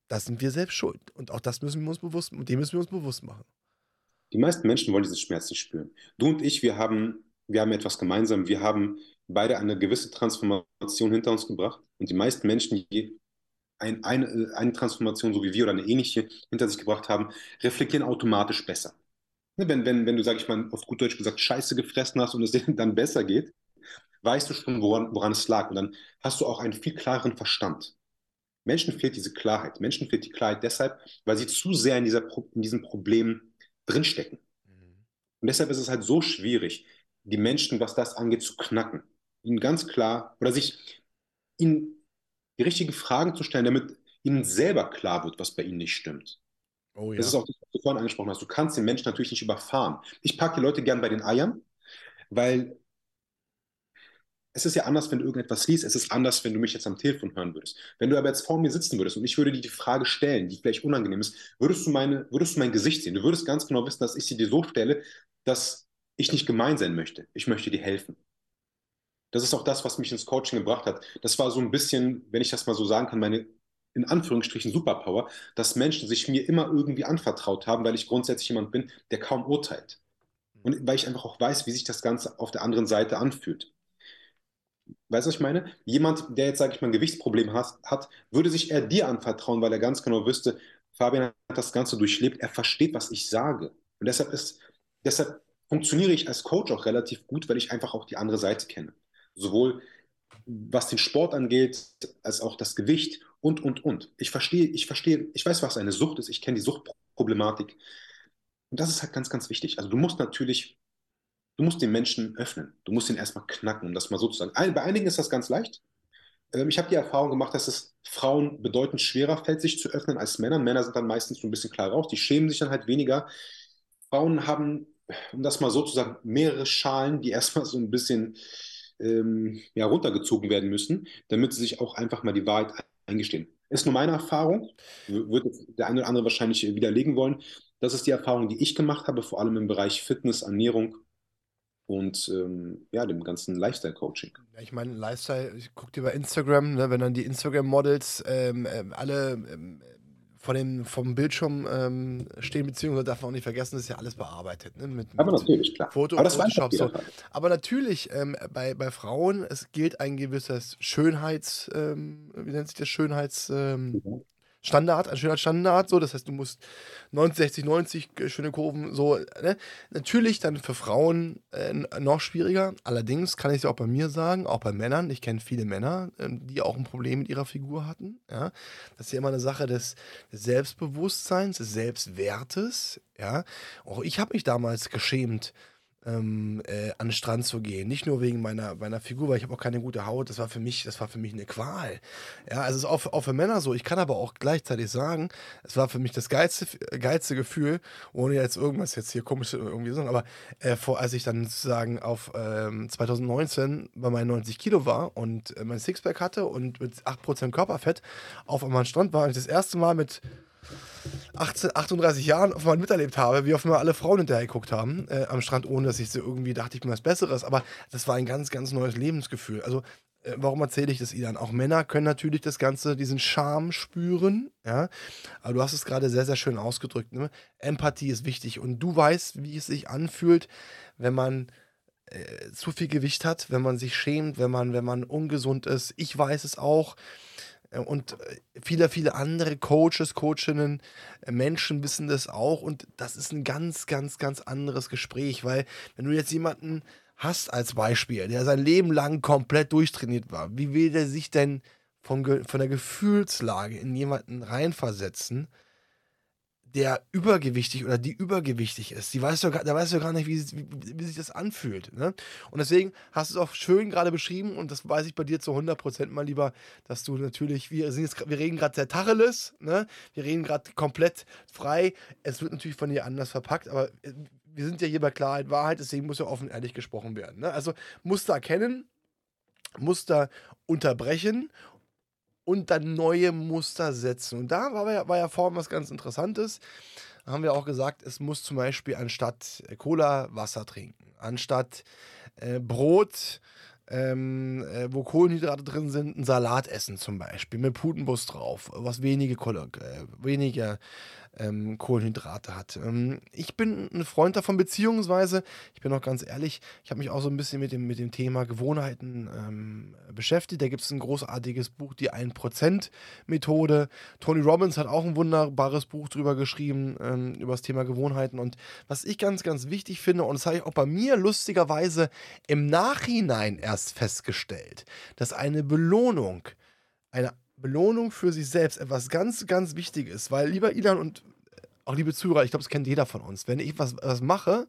das sind wir selbst schuld. Und auch das müssen wir uns bewusst, dem müssen wir uns bewusst machen. Die meisten Menschen wollen diesen Schmerz nicht spüren. Du und ich, wir haben, wir haben etwas gemeinsam. Wir haben beide eine gewisse Transformation hinter uns gebracht. Und die meisten Menschen, die ein, eine, eine Transformation, so wie wir oder eine ähnliche hinter sich gebracht haben, reflektieren automatisch besser. Ne, wenn, wenn, wenn du, sag ich mal, auf gut Deutsch gesagt, Scheiße gefressen hast und es dir dann besser geht, weißt du schon, woran, woran es lag. Und dann hast du auch einen viel klareren Verstand. Menschen fehlt diese Klarheit. Menschen fehlt die Klarheit deshalb, weil sie zu sehr in, dieser, in diesem Problem drinstecken. Mhm. Und deshalb ist es halt so schwierig, die Menschen, was das angeht, zu knacken. Ihnen ganz klar oder sich ihnen die richtigen Fragen zu stellen, damit ihnen selber klar wird, was bei ihnen nicht stimmt. Oh, ja. Das ist auch das, was du vorhin angesprochen hast. Du kannst den Menschen natürlich nicht überfahren. Ich packe die Leute gern bei den Eiern, weil es ist ja anders, wenn du irgendetwas liest. Es ist anders, wenn du mich jetzt am Telefon hören würdest. Wenn du aber jetzt vor mir sitzen würdest und ich würde dir die Frage stellen, die vielleicht unangenehm ist, würdest du, meine, würdest du mein Gesicht sehen. Du würdest ganz genau wissen, dass ich sie dir so stelle, dass ich nicht gemein sein möchte. Ich möchte dir helfen. Das ist auch das, was mich ins Coaching gebracht hat. Das war so ein bisschen, wenn ich das mal so sagen kann, meine in Anführungsstrichen Superpower, dass Menschen sich mir immer irgendwie anvertraut haben, weil ich grundsätzlich jemand bin, der kaum urteilt. Und weil ich einfach auch weiß, wie sich das Ganze auf der anderen Seite anfühlt. Weißt du, was ich meine? Jemand, der jetzt, sage ich mal, ein Gewichtsproblem hat, hat, würde sich eher dir anvertrauen, weil er ganz genau wüsste, Fabian hat das Ganze durchlebt, er versteht, was ich sage. Und deshalb ist, deshalb funktioniere ich als Coach auch relativ gut, weil ich einfach auch die andere Seite kenne. Sowohl was den Sport angeht, als auch das Gewicht und, und, und. Ich verstehe, ich verstehe, ich weiß, was eine Sucht ist, ich kenne die Suchtproblematik. Und das ist halt ganz, ganz wichtig. Also du musst natürlich, du musst den Menschen öffnen. Du musst ihn erstmal knacken, um das mal so zu sagen. Bei einigen ist das ganz leicht. Ähm, ich habe die Erfahrung gemacht, dass es Frauen bedeutend schwerer fällt, sich zu öffnen als Männer. Männer sind dann meistens so ein bisschen klar raus, die schämen sich dann halt weniger. Frauen haben, um das mal so zu sagen, mehrere Schalen, die erstmal so ein bisschen ähm, ja, runtergezogen werden müssen, damit sie sich auch einfach mal die Wahrheit eingestehen. Ist nur meine Erfahrung, wird der eine oder andere wahrscheinlich widerlegen wollen. Das ist die Erfahrung, die ich gemacht habe, vor allem im Bereich Fitness, Ernährung und ähm, ja, dem ganzen Lifestyle-Coaching. Ja, ich meine, Lifestyle, ich gucke dir bei Instagram, ne, wenn dann die Instagram-Models ähm, äh, alle ähm, vor dem, vom Bildschirm ähm, stehen, beziehungsweise darf man auch nicht vergessen, das ist ja alles bearbeitet. Ne? Mit, aber natürlich, klar. Foto aber Photoshop. So. Aber natürlich, ähm, bei, bei Frauen, es gilt ein gewisses Schönheits, ähm, wie nennt sich das, Schönheits... Ähm, mhm. Standard, ein schöner Standard, so, das heißt, du musst 90, 60, 90 schöne Kurven, so, ne? Natürlich dann für Frauen äh, noch schwieriger. Allerdings kann ich es auch bei mir sagen, auch bei Männern. Ich kenne viele Männer, äh, die auch ein Problem mit ihrer Figur hatten. Ja? Das ist ja immer eine Sache des, des Selbstbewusstseins, des Selbstwertes. Ja? Auch ich habe mich damals geschämt, ähm, äh, an den Strand zu gehen. Nicht nur wegen meiner, meiner Figur, weil ich habe auch keine gute Haut. Das war für mich, das war für mich eine Qual. Ja, also es ist auch, auch für Männer so. Ich kann aber auch gleichzeitig sagen, es war für mich das geilste, geilste Gefühl, ohne jetzt irgendwas jetzt hier komisch irgendwie so, aber äh, vor, als ich dann sozusagen auf ähm, 2019 bei meinen 90 Kilo war und äh, mein Sixpack hatte und mit 8% Körperfett auf einmal Strand war und ich das erste Mal mit 18, 38 Jahren einmal miterlebt habe, wie einmal alle Frauen hinterher geguckt haben äh, am Strand, ohne dass ich so irgendwie dachte, ich bin was Besseres. Aber das war ein ganz, ganz neues Lebensgefühl. Also, äh, warum erzähle ich das Ihnen? Auch Männer können natürlich das Ganze, diesen Charme spüren. Ja? Aber du hast es gerade sehr, sehr schön ausgedrückt. Ne? Empathie ist wichtig. Und du weißt, wie es sich anfühlt, wenn man äh, zu viel Gewicht hat, wenn man sich schämt, wenn man, wenn man ungesund ist. Ich weiß es auch. Äh, und äh, viele, viele andere Coaches, Coachinnen, äh, Menschen wissen das auch. Und das ist ein ganz, ganz, ganz anderes Gespräch, weil wenn du jetzt jemanden hast als Beispiel, der sein Leben lang komplett durchtrainiert war, wie will der sich denn vom, von der Gefühlslage in jemanden reinversetzen, der übergewichtig oder die übergewichtig ist, die weiß doch, da weißt du gar nicht, wie, wie, wie sich das anfühlt. Ne? Und deswegen hast du es auch schön gerade beschrieben und das weiß ich bei dir zu 100% mal lieber, dass du natürlich, wir, sind jetzt, wir reden gerade sehr Tacheles, ne? wir reden gerade komplett frei. Es wird natürlich von dir anders verpackt, aber äh, wir sind ja hier bei Klarheit, Wahrheit, deswegen muss ja offen ehrlich gesprochen werden. Ne? Also Muster erkennen, Muster unterbrechen und dann neue Muster setzen. Und da war ja, war ja vorhin was ganz Interessantes. Da haben wir auch gesagt, es muss zum Beispiel anstatt Cola Wasser trinken, anstatt äh, Brot, ähm, äh, wo Kohlenhydrate drin sind, ein Salat essen zum Beispiel, mit Putenbus drauf, was wenige, äh, weniger ähm, Kohlenhydrate hat. Ähm, ich bin ein Freund davon, beziehungsweise, ich bin auch ganz ehrlich, ich habe mich auch so ein bisschen mit dem, mit dem Thema Gewohnheiten ähm, beschäftigt. Da gibt es ein großartiges Buch, die 1%-Methode. Tony Robbins hat auch ein wunderbares Buch drüber geschrieben, ähm, über das Thema Gewohnheiten. Und was ich ganz, ganz wichtig finde, und das habe ich auch bei mir lustigerweise im Nachhinein erst festgestellt, dass eine Belohnung, eine Belohnung für sich selbst etwas ganz, ganz wichtig ist. Weil, lieber Ilan und auch liebe Zuhörer, ich glaube, das kennt jeder von uns. Wenn ich was, was mache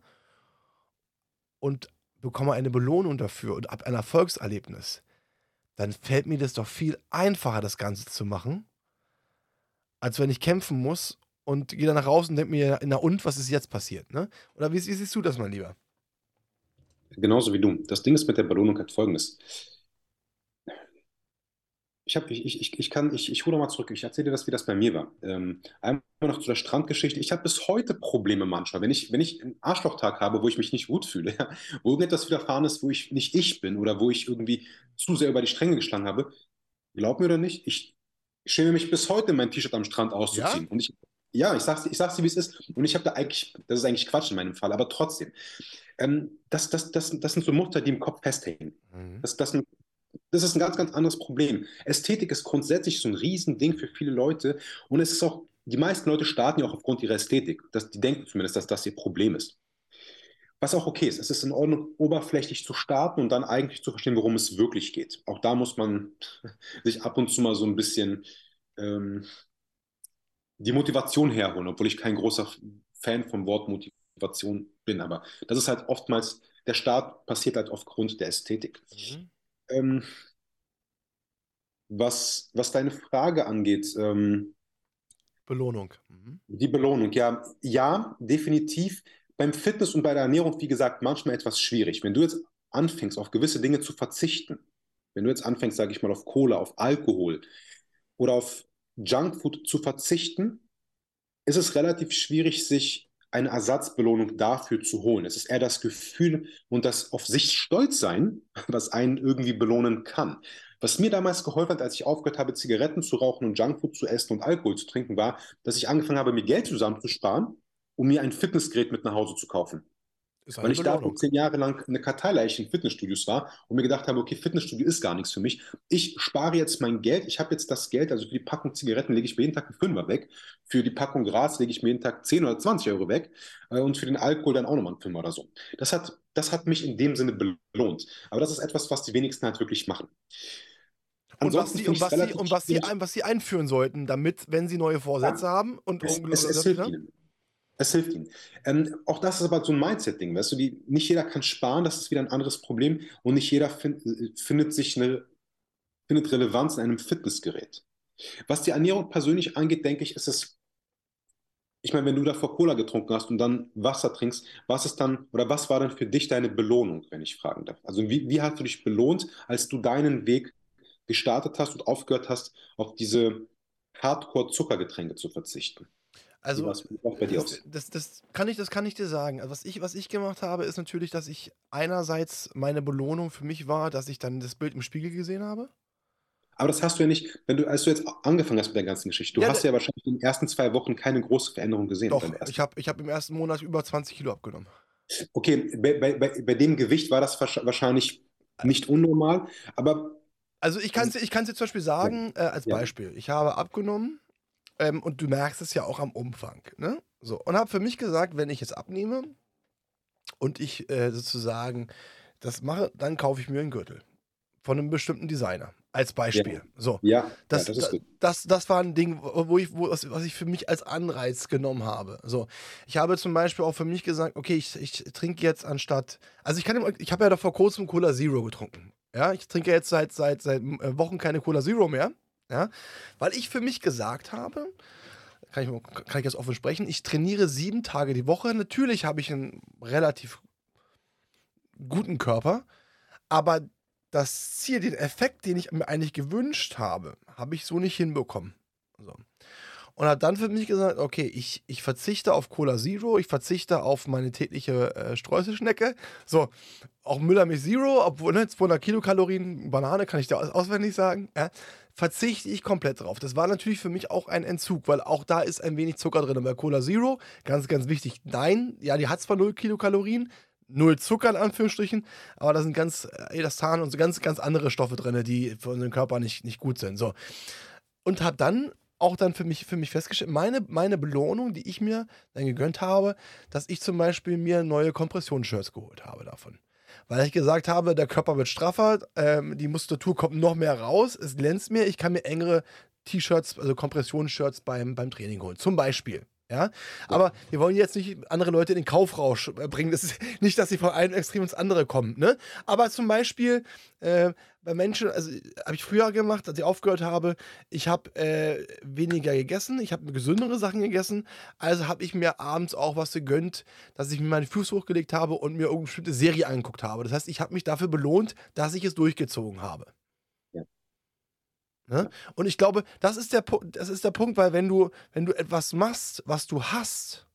und bekomme eine Belohnung dafür und ab ein Erfolgserlebnis, dann fällt mir das doch viel einfacher, das Ganze zu machen, als wenn ich kämpfen muss und gehe dann nach Hause und denke mir, na und, was ist jetzt passiert? Ne? Oder wie, wie siehst du das, mein Lieber? Genauso wie du. Das Ding ist mit der Belohnung halt folgendes. Ich, hab, ich, ich, ich, kann, ich, ich hole mal zurück. Ich erzähle dir das, wie das bei mir war. Ähm, einmal noch zu der Strandgeschichte. Ich habe bis heute Probleme manchmal, wenn ich, wenn ich einen Arschlochtag habe, wo ich mich nicht gut fühle, ja, wo irgendetwas widerfahren ist, wo ich nicht ich bin oder wo ich irgendwie zu sehr über die Stränge geschlagen habe. Glaub mir oder nicht, ich schäme mich bis heute, mein T-Shirt am Strand auszuziehen. Ja? Und ich, ja, ich sag's, ich sag's dir, wie es ist. Und ich habe da eigentlich, das ist eigentlich Quatsch in meinem Fall, aber trotzdem. Ähm, das, das, das, das sind so Muster, die im Kopf festhängen. Mhm. Das, das das ist ein ganz, ganz anderes Problem. Ästhetik ist grundsätzlich so ein Riesending für viele Leute und es ist auch, die meisten Leute starten ja auch aufgrund ihrer Ästhetik. Das, die denken zumindest, dass das ihr Problem ist. Was auch okay ist. Es ist in Ordnung, oberflächlich zu starten und dann eigentlich zu verstehen, worum es wirklich geht. Auch da muss man sich ab und zu mal so ein bisschen ähm, die Motivation herholen, obwohl ich kein großer Fan vom Wort Motivation bin. Aber das ist halt oftmals, der Start passiert halt aufgrund der Ästhetik. Mhm. Ähm, was, was deine Frage angeht, ähm, Belohnung. Mhm. Die Belohnung, ja. Ja, definitiv. Beim Fitness und bei der Ernährung, wie gesagt, manchmal etwas schwierig. Wenn du jetzt anfängst, auf gewisse Dinge zu verzichten, wenn du jetzt anfängst, sage ich mal, auf Cola, auf Alkohol oder auf Junkfood zu verzichten, ist es relativ schwierig, sich eine Ersatzbelohnung dafür zu holen. Es ist eher das Gefühl und das auf sich stolz sein, was einen irgendwie belohnen kann. Was mir damals geholfen hat, als ich aufgehört habe, Zigaretten zu rauchen und Junkfood zu essen und Alkohol zu trinken, war, dass ich angefangen habe, mir Geld zusammenzusparen, um mir ein Fitnessgerät mit nach Hause zu kaufen. Weil ich da zehn Jahre lang eine Karteileiche in Fitnessstudios war und mir gedacht habe, okay, Fitnessstudio ist gar nichts für mich. Ich spare jetzt mein Geld. Ich habe jetzt das Geld, also für die Packung Zigaretten lege ich mir jeden Tag einen Fünfer weg. Für die Packung Gras lege ich mir jeden Tag 10 oder 20 Euro weg. Äh, und für den Alkohol dann auch nochmal einen Fünfer oder so. Das hat, das hat mich in dem Sinne belohnt. Aber das ist etwas, was die wenigsten halt wirklich machen. Und was, sie, und, was, sie, und was, sie, was sie einführen sollten, damit, wenn sie neue Vorsätze ja, haben und es, es, es hilft ihnen. Es hilft ihnen. Ähm, auch das ist aber so ein Mindset-Ding, weißt du, die, nicht jeder kann sparen, das ist wieder ein anderes Problem und nicht jeder find, findet sich eine, findet Relevanz in einem Fitnessgerät. Was die Ernährung persönlich angeht, denke ich, ist es, ich meine, wenn du davor Cola getrunken hast und dann Wasser trinkst, was ist dann, oder was war dann für dich deine Belohnung, wenn ich fragen darf? Also wie, wie hast du dich belohnt, als du deinen Weg gestartet hast und aufgehört hast, auf diese Hardcore-Zuckergetränke zu verzichten? Also, das, das, das, kann ich, das kann ich dir sagen. Also was, ich, was ich gemacht habe, ist natürlich, dass ich einerseits meine Belohnung für mich war, dass ich dann das Bild im Spiegel gesehen habe. Aber das hast du ja nicht, wenn du, als du jetzt angefangen hast mit der ganzen Geschichte. Du ja, hast ja wahrscheinlich in den ersten zwei Wochen keine große Veränderung gesehen. Doch, ich habe ich hab im ersten Monat über 20 Kilo abgenommen. Okay, bei, bei, bei dem Gewicht war das wahrscheinlich nicht unnormal, aber. Also ich kann es ich dir zum Beispiel sagen, ja. äh, als Beispiel, ich habe abgenommen ähm, und du merkst es ja auch am Umfang. Ne? So, und habe für mich gesagt, wenn ich es abnehme und ich äh, sozusagen das mache, dann kaufe ich mir einen Gürtel von einem bestimmten Designer. Als Beispiel. Ja. So. Ja, das, ja, das, das, das, war ein Ding, wo ich, wo, was ich für mich als Anreiz genommen habe. So. Ich habe zum Beispiel auch für mich gesagt, okay, ich, ich trinke jetzt anstatt. Also ich kann ich habe ja da vor kurzem Cola Zero getrunken. Ja, ich trinke jetzt seit, seit, seit äh, Wochen keine Cola Zero mehr. Ja? Weil ich für mich gesagt habe, kann ich, kann ich jetzt offen sprechen, ich trainiere sieben Tage die Woche. Natürlich habe ich einen relativ guten Körper, aber das Ziel, den Effekt, den ich mir eigentlich gewünscht habe, habe ich so nicht hinbekommen. So. Und habe dann für mich gesagt, okay, ich, ich verzichte auf Cola Zero, ich verzichte auf meine tägliche äh, Streuselschnecke. So, auch Müllermilch Zero, obwohl ne, 200 Kilokalorien Banane, kann ich dir auswendig sagen. Ja verzichte ich komplett drauf. Das war natürlich für mich auch ein Entzug, weil auch da ist ein wenig Zucker drin. Bei Cola Zero, ganz, ganz wichtig, nein, ja, die hat zwar 0 Kilokalorien, null Zucker in Anführungsstrichen, aber da sind ganz äh, Elastan und so ganz, ganz andere Stoffe drin, die für unseren Körper nicht, nicht gut sind. So. Und habe dann auch dann für mich, für mich festgestellt, meine, meine Belohnung, die ich mir dann gegönnt habe, dass ich zum Beispiel mir neue Kompressionsshirts geholt habe davon weil ich gesagt habe, der Körper wird straffer, ähm, die Muskulatur kommt noch mehr raus, es glänzt mir, ich kann mir engere T-Shirts, also Kompressionsshirts beim, beim Training holen. Zum Beispiel. Ja, aber wir wollen jetzt nicht andere Leute in den Kaufrausch bringen. Das ist nicht, dass sie von einem Extrem ins andere kommen. Ne? Aber zum Beispiel äh, bei Menschen, also habe ich früher gemacht, als ich aufgehört habe, ich habe äh, weniger gegessen, ich habe gesündere Sachen gegessen. Also habe ich mir abends auch was gegönnt, dass ich mir meinen Fuß hochgelegt habe und mir irgendeine bestimmte Serie angeguckt habe. Das heißt, ich habe mich dafür belohnt, dass ich es durchgezogen habe. Ne? Und ich glaube, das ist, der, das ist der Punkt, weil wenn du, wenn du etwas machst, was du hast,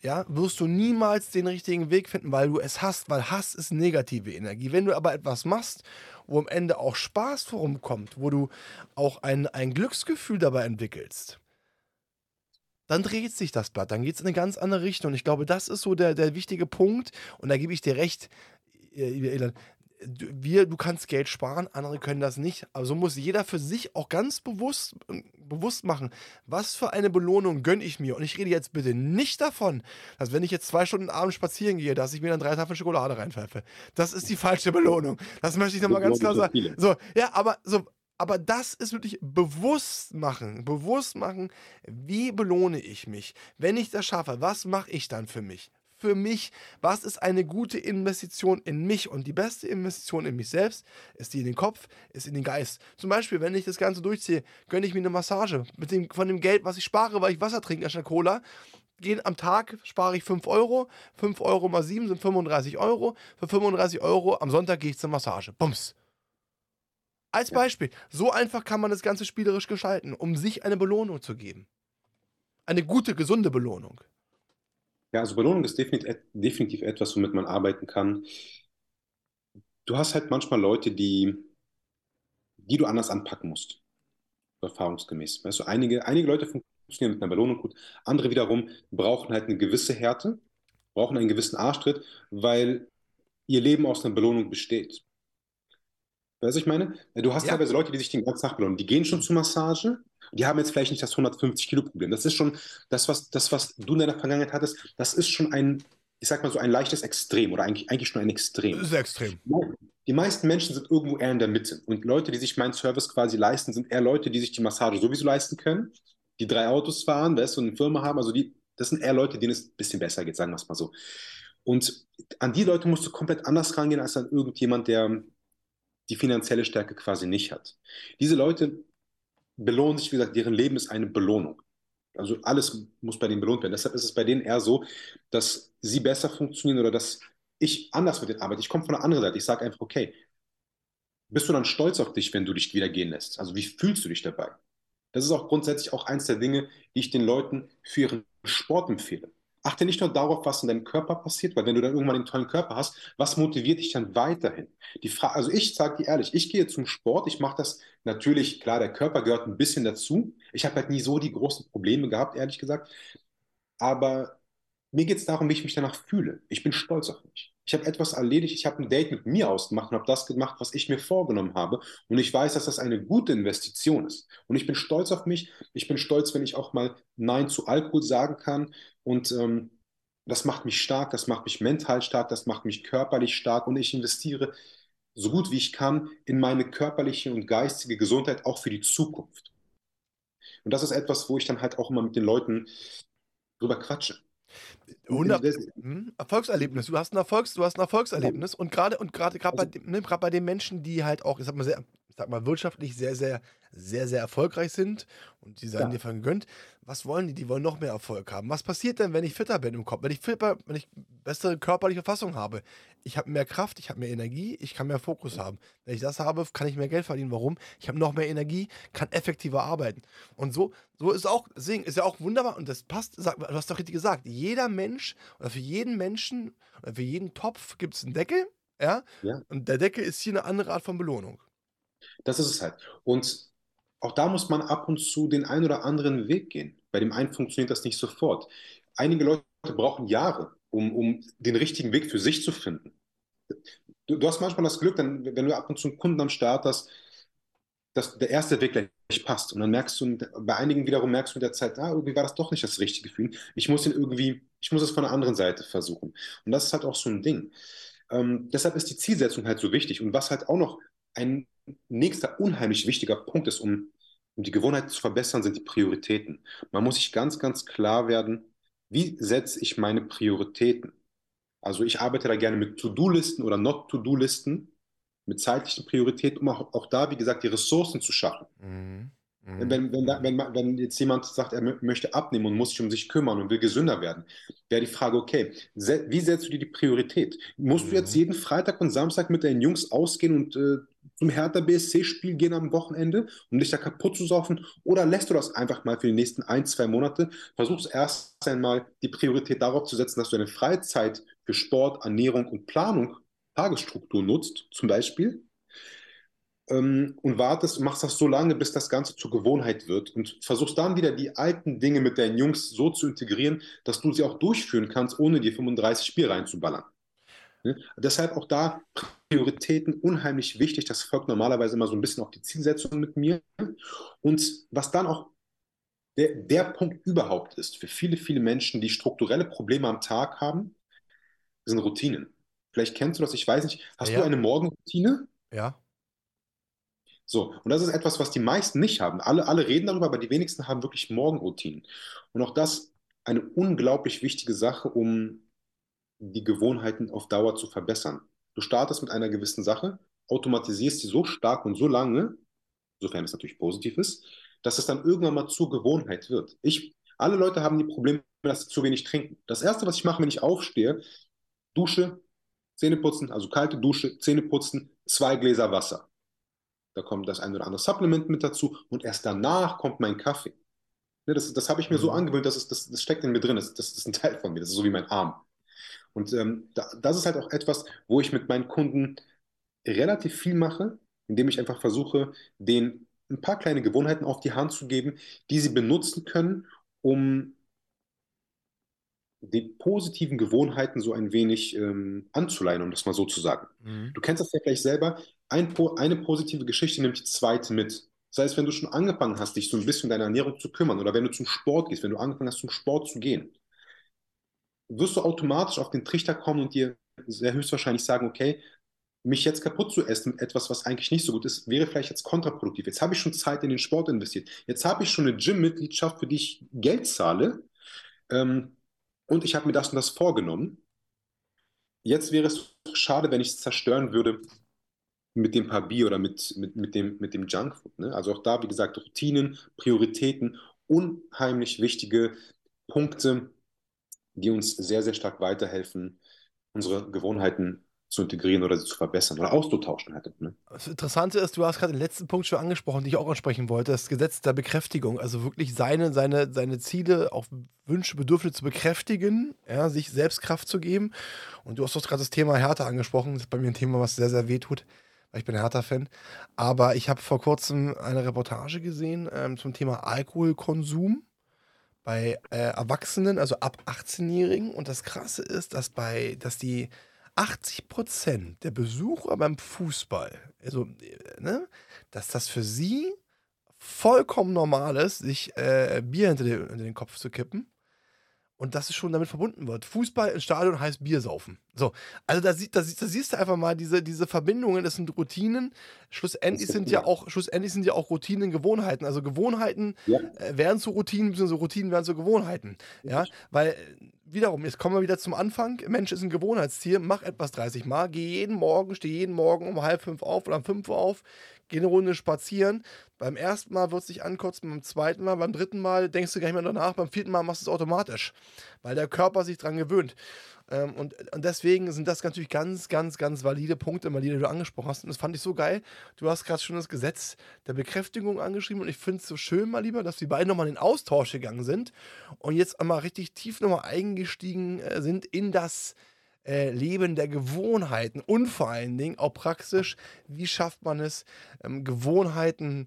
ja, wirst du niemals den richtigen Weg finden, weil du es hast, weil Hass ist negative Energie. Wenn du aber etwas machst, wo am Ende auch Spaß vorumkommt, wo du auch ein, ein Glücksgefühl dabei entwickelst, dann dreht sich das Blatt, dann geht es in eine ganz andere Richtung. Und ich glaube, das ist so der, der wichtige Punkt. Und da gebe ich dir recht, Elan, wir, du kannst Geld sparen, andere können das nicht. Aber so muss jeder für sich auch ganz bewusst, bewusst machen, was für eine Belohnung gönne ich mir. Und ich rede jetzt bitte nicht davon, dass wenn ich jetzt zwei Stunden abends spazieren gehe, dass ich mir dann drei Tafeln Schokolade reinpfeife. Das ist die falsche Belohnung. Das möchte ich nochmal ganz klar sagen. So, ja, aber so, aber das ist wirklich bewusst machen, bewusst machen, wie belohne ich mich? Wenn ich das schaffe, was mache ich dann für mich? Für mich, was ist eine gute Investition in mich und die beste Investition in mich selbst ist die in den Kopf, ist in den Geist. Zum Beispiel, wenn ich das Ganze durchziehe, gönne ich mir eine Massage mit dem, von dem Geld, was ich spare, weil ich Wasser trinke anstatt Cola. Gehen am Tag spare ich 5 Euro. 5 Euro mal 7 sind 35 Euro. Für 35 Euro am Sonntag gehe ich zur Massage. Bums. Als Beispiel. So einfach kann man das Ganze spielerisch gestalten, um sich eine Belohnung zu geben. Eine gute, gesunde Belohnung. Ja, also Belohnung ist definitiv, etwas, womit man arbeiten kann. Du hast halt manchmal Leute, die, die du anders anpacken musst, erfahrungsgemäß. Weißt du, einige, einige Leute funktionieren mit einer Belohnung gut, andere wiederum brauchen halt eine gewisse Härte, brauchen einen gewissen Arschtritt, weil ihr Leben aus einer Belohnung besteht. Weißt du, ich meine? Du hast ja. teilweise Leute, die sich den ganzen Tag belohnen. Die gehen schon zur Massage, die haben jetzt vielleicht nicht das 150-Kilo-Problem. Das ist schon, das was, das, was du in deiner Vergangenheit hattest, das ist schon ein, ich sag mal so, ein leichtes Extrem oder eigentlich, eigentlich schon ein Extrem. Sehr extrem. Die meisten Menschen sind irgendwo eher in der Mitte. Und Leute, die sich meinen Service quasi leisten, sind eher Leute, die sich die Massage sowieso leisten können, die drei Autos fahren, weißt du, und eine Firma haben, also die Das sind eher Leute, denen es ein bisschen besser geht, sagen wir es mal so. Und an die Leute musst du komplett anders rangehen als an irgendjemand, der die finanzielle Stärke quasi nicht hat. Diese Leute belohnen sich, wie gesagt, deren Leben ist eine Belohnung. Also alles muss bei denen belohnt werden. Deshalb ist es bei denen eher so, dass sie besser funktionieren oder dass ich anders mit denen arbeite. Ich komme von der anderen Seite. Ich sage einfach, okay, bist du dann stolz auf dich, wenn du dich wieder gehen lässt? Also wie fühlst du dich dabei? Das ist auch grundsätzlich auch eins der Dinge, die ich den Leuten für ihren Sport empfehle. Achte nicht nur darauf, was in deinem Körper passiert, weil wenn du dann irgendwann einen tollen Körper hast, was motiviert dich dann weiterhin? Die Frage, also ich sage dir ehrlich, ich gehe zum Sport, ich mache das natürlich, klar, der Körper gehört ein bisschen dazu. Ich habe halt nie so die großen Probleme gehabt, ehrlich gesagt. Aber mir geht es darum, wie ich mich danach fühle. Ich bin stolz auf mich. Ich habe etwas erledigt, ich habe ein Date mit mir ausgemacht und habe das gemacht, was ich mir vorgenommen habe. Und ich weiß, dass das eine gute Investition ist. Und ich bin stolz auf mich. Ich bin stolz, wenn ich auch mal Nein zu Alkohol sagen kann. Und ähm, das macht mich stark, das macht mich mental stark, das macht mich körperlich stark. Und ich investiere so gut wie ich kann in meine körperliche und geistige Gesundheit, auch für die Zukunft. Und das ist etwas, wo ich dann halt auch immer mit den Leuten drüber quatsche. 100 hm, Erfolgserlebnis. Du hast ein Erfolgs, du hast ein Erfolgserlebnis und gerade und gerade gerade bei, also dem- ne, bei den Menschen, die halt auch, ich sag mal sehr, ich sag mal wirtschaftlich sehr sehr sehr sehr erfolgreich sind und die seien Ja. dir vergönnt. Was wollen die? Die wollen noch mehr Erfolg haben. Was passiert denn, wenn ich fitter bin im Kopf? Wenn ich fitter, wenn ich bessere körperliche Verfassung habe? Ich habe mehr Kraft, ich habe mehr Energie, ich kann mehr Fokus haben. Wenn ich das habe, kann ich mehr Geld verdienen. Warum? Ich habe noch mehr Energie, kann effektiver arbeiten. Und so, so ist auch, deswegen ist ja auch wunderbar und das passt, sag, du hast doch richtig gesagt, jeder Mensch oder für jeden Menschen oder für jeden Topf gibt es einen Deckel, ja? Ja. Und der Deckel ist hier eine andere Art von Belohnung. Das ist es halt. Und auch da muss man ab und zu den einen oder anderen Weg gehen. Bei dem einen funktioniert das nicht sofort. Einige Leute brauchen Jahre, um, um den richtigen Weg für sich zu finden. Du, du hast manchmal das Glück, dann, wenn du ab und zu einen Kunden am Start hast, dass der erste Weg gleich passt. Und dann merkst du, bei einigen wiederum merkst du mit der Zeit, ah, irgendwie war das doch nicht das richtige Gefühl. Ich muss ihn irgendwie, ich muss es von der anderen Seite versuchen. Und das ist halt auch so ein Ding. Ähm, deshalb ist die Zielsetzung halt so wichtig. Und was halt auch noch ein nächster unheimlich wichtiger Punkt ist, um, um die Gewohnheit zu verbessern, sind die Prioritäten. Man muss sich ganz, ganz klar werden, wie setze ich meine Prioritäten? Also ich arbeite da gerne mit To-Do-Listen oder Not-To-Do-Listen, mit zeitlichen Prioritäten, um auch, auch da, wie gesagt, die Ressourcen zu schaffen. Mhm. Wenn, wenn, da, wenn, man- wenn jetzt jemand sagt, er mö- möchte abnehmen und muss sich um sich kümmern und will gesünder werden, wäre die Frage, okay, se wie setzt du dir die Priorität? Musst du jetzt Mhm. jeden Freitag und Samstag mit deinen Jungs ausgehen und äh, zum Hertha BSC-Spiel gehen am Wochenende, um dich da kaputt zu saufen? Oder lässt du das einfach mal für die nächsten ein, zwei Monate? Versuchst erst einmal die Priorität darauf zu setzen, dass du deine Freizeit für Sport, Ernährung und Planung, Tagesstruktur nutzt, zum Beispiel ähm, und wartest und machst das so lange, bis das Ganze zur Gewohnheit wird und versuchst dann wieder die alten Dinge mit deinen Jungs so zu integrieren, dass du sie auch durchführen kannst, ohne dir 35 Spiele reinzuballern. Ne? Deshalb auch da Prioritäten unheimlich wichtig. Das folgt normalerweise immer so ein bisschen auf die Zielsetzung mit mir. Und was dann auch der, der Punkt überhaupt ist, für viele, viele Menschen, die strukturelle Probleme am Tag haben, sind Routinen. Vielleicht kennst du das, ich weiß nicht. Hast Ja. du eine Morgenroutine? Ja. So, und das ist etwas, was die meisten nicht haben. Alle, alle reden darüber, aber die wenigsten haben wirklich Morgenroutinen. Und auch das eine unglaublich wichtige Sache, um die Gewohnheiten auf Dauer zu verbessern. Du startest mit einer gewissen Sache, automatisierst sie so stark und so lange, sofern es natürlich positiv ist, dass es dann irgendwann mal zur Gewohnheit wird. Ich, alle Leute haben die Probleme, dass sie zu wenig trinken. Das Erste, was ich mache, wenn ich aufstehe, Dusche, Zähne putzen, also kalte Dusche, Zähne putzen, zwei Gläser Wasser. Da kommt das ein oder andere Supplement mit dazu und erst danach kommt mein Kaffee. Ne, das, das habe ich mir so Mhm. angewöhnt, dass es, das, das steckt in mir drin, das, das, das ist ein Teil von mir, das ist so wie mein Arm. Und ähm, da, das ist halt auch etwas, wo ich mit meinen Kunden relativ viel mache, indem ich einfach versuche, denen ein paar kleine Gewohnheiten auf die Hand zu geben, die sie benutzen können, um die positiven Gewohnheiten so ein wenig ähm, anzuleihen, um das mal so zu sagen. Mhm. Du kennst das ja vielleicht selber. Ein, eine positive Geschichte nimmt die zweite mit. Das heißt, wenn du schon angefangen hast, dich so ein bisschen um deine Ernährung zu kümmern oder wenn du zum Sport gehst, wenn du angefangen hast, zum Sport zu gehen, wirst du automatisch auf den Trichter kommen und dir sehr höchstwahrscheinlich sagen, okay, mich jetzt kaputt zu essen mit etwas, was eigentlich nicht so gut ist, wäre vielleicht jetzt kontraproduktiv. Jetzt habe ich schon Zeit in den Sport investiert. Jetzt habe ich schon eine Gym-Mitgliedschaft, für die ich Geld zahle. ähm, und ich habe mir das und das vorgenommen. Jetzt wäre es schade, wenn ich es zerstören würde mit dem Papier oder mit, mit, mit, dem, mit dem Junkfood. Ne? Also auch da, wie gesagt, Routinen, Prioritäten, unheimlich wichtige Punkte, die uns sehr, sehr stark weiterhelfen, unsere Gewohnheiten zu integrieren oder sie zu verbessern oder auszutauschen hätte. Ne? Das Interessante ist, du hast gerade den letzten Punkt schon angesprochen, den ich auch ansprechen wollte, das Gesetz der Bekräftigung. Also wirklich seine, seine, seine Ziele, auch Wünsche, Bedürfnisse zu bekräftigen, ja, sich selbst Kraft zu geben. Und du hast gerade das Thema Härte angesprochen. Das ist bei mir ein Thema, was sehr, sehr weh tut, weil ich bin Hertha-Fan. Aber ich habe vor kurzem eine Reportage gesehen ähm, zum Thema Alkoholkonsum bei äh, Erwachsenen, also ab 18-Jährigen. Und das Krasse ist, dass bei, dass die 80 Prozent der Besucher beim Fußball, also, äh, ne, dass das für sie vollkommen normal ist, sich äh, Bier hinter den, hinter den Kopf zu kippen und dass es schon damit verbunden wird. Fußball im Stadion heißt Bier saufen. So, also da, da, da siehst du einfach mal diese, diese Verbindungen, das sind Routinen. Schlussendlich sind ja auch, schlussendlich sind ja auch Routinen Gewohnheiten. Also Gewohnheiten ja. äh, werden zu Routinen, beziehungsweise Routinen werden zu Gewohnheiten. Ja, weil wiederum, jetzt kommen wir wieder zum Anfang. Mensch ist ein Gewohnheitstier, mach etwas 30 Mal, geh jeden Morgen, steh jeden Morgen um halb fünf auf oder um fünf Uhr auf, geh eine Runde spazieren. Beim ersten Mal wird es dich ankotzen, beim zweiten Mal, beim dritten Mal denkst du gar nicht mehr danach, beim vierten Mal machst du es automatisch, weil der Körper sich dran gewöhnt. Ähm, und, und deswegen sind das natürlich ganz, ganz, ganz valide Punkte, die du angesprochen hast. Und das fand ich so geil. Du hast gerade schon das Gesetz der Bekräftigung angeschrieben und ich finde es so schön, mal lieber, dass die beiden nochmal in den Austausch gegangen sind und jetzt einmal richtig tief nochmal eingestiegen äh, sind in das äh, Leben der Gewohnheiten und vor allen Dingen auch praktisch, wie schafft man es, ähm, Gewohnheiten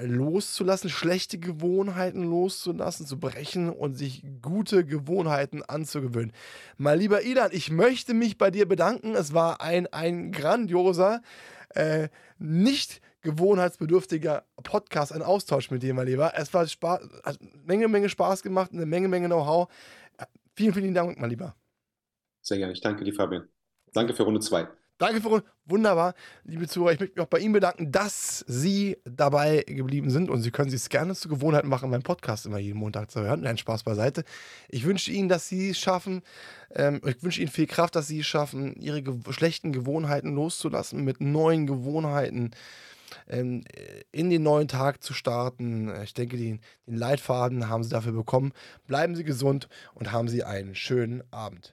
loszulassen, schlechte Gewohnheiten loszulassen, zu brechen und sich gute Gewohnheiten anzugewöhnen. Mal lieber Ilan, ich möchte mich bei dir bedanken. Es war ein, ein grandioser, äh, nicht gewohnheitsbedürftiger Podcast, ein Austausch mit dir, mein Lieber. Es war Spaß, hat Menge, Menge Spaß gemacht, eine Menge, Menge Know-how. Vielen, vielen Dank, mein Lieber. Sehr gerne. Ich danke dir, Fabian. Danke für Runde 2. Danke für wunderbar, liebe Zuhörer. Ich möchte mich auch bei Ihnen bedanken, dass Sie dabei geblieben sind und Sie können sich gerne zur Gewohnheit machen, meinen Podcast immer jeden Montag zu hören. Ein Spaß beiseite. Ich wünsche Ihnen, dass Sie es schaffen. Ähm, ich wünsche Ihnen viel Kraft, dass Sie es schaffen, Ihre schlechten Gewohnheiten loszulassen, mit neuen Gewohnheiten ähm, in den neuen Tag zu starten. Ich denke, den, den Leitfaden haben Sie dafür bekommen. Bleiben Sie gesund und haben Sie einen schönen Abend.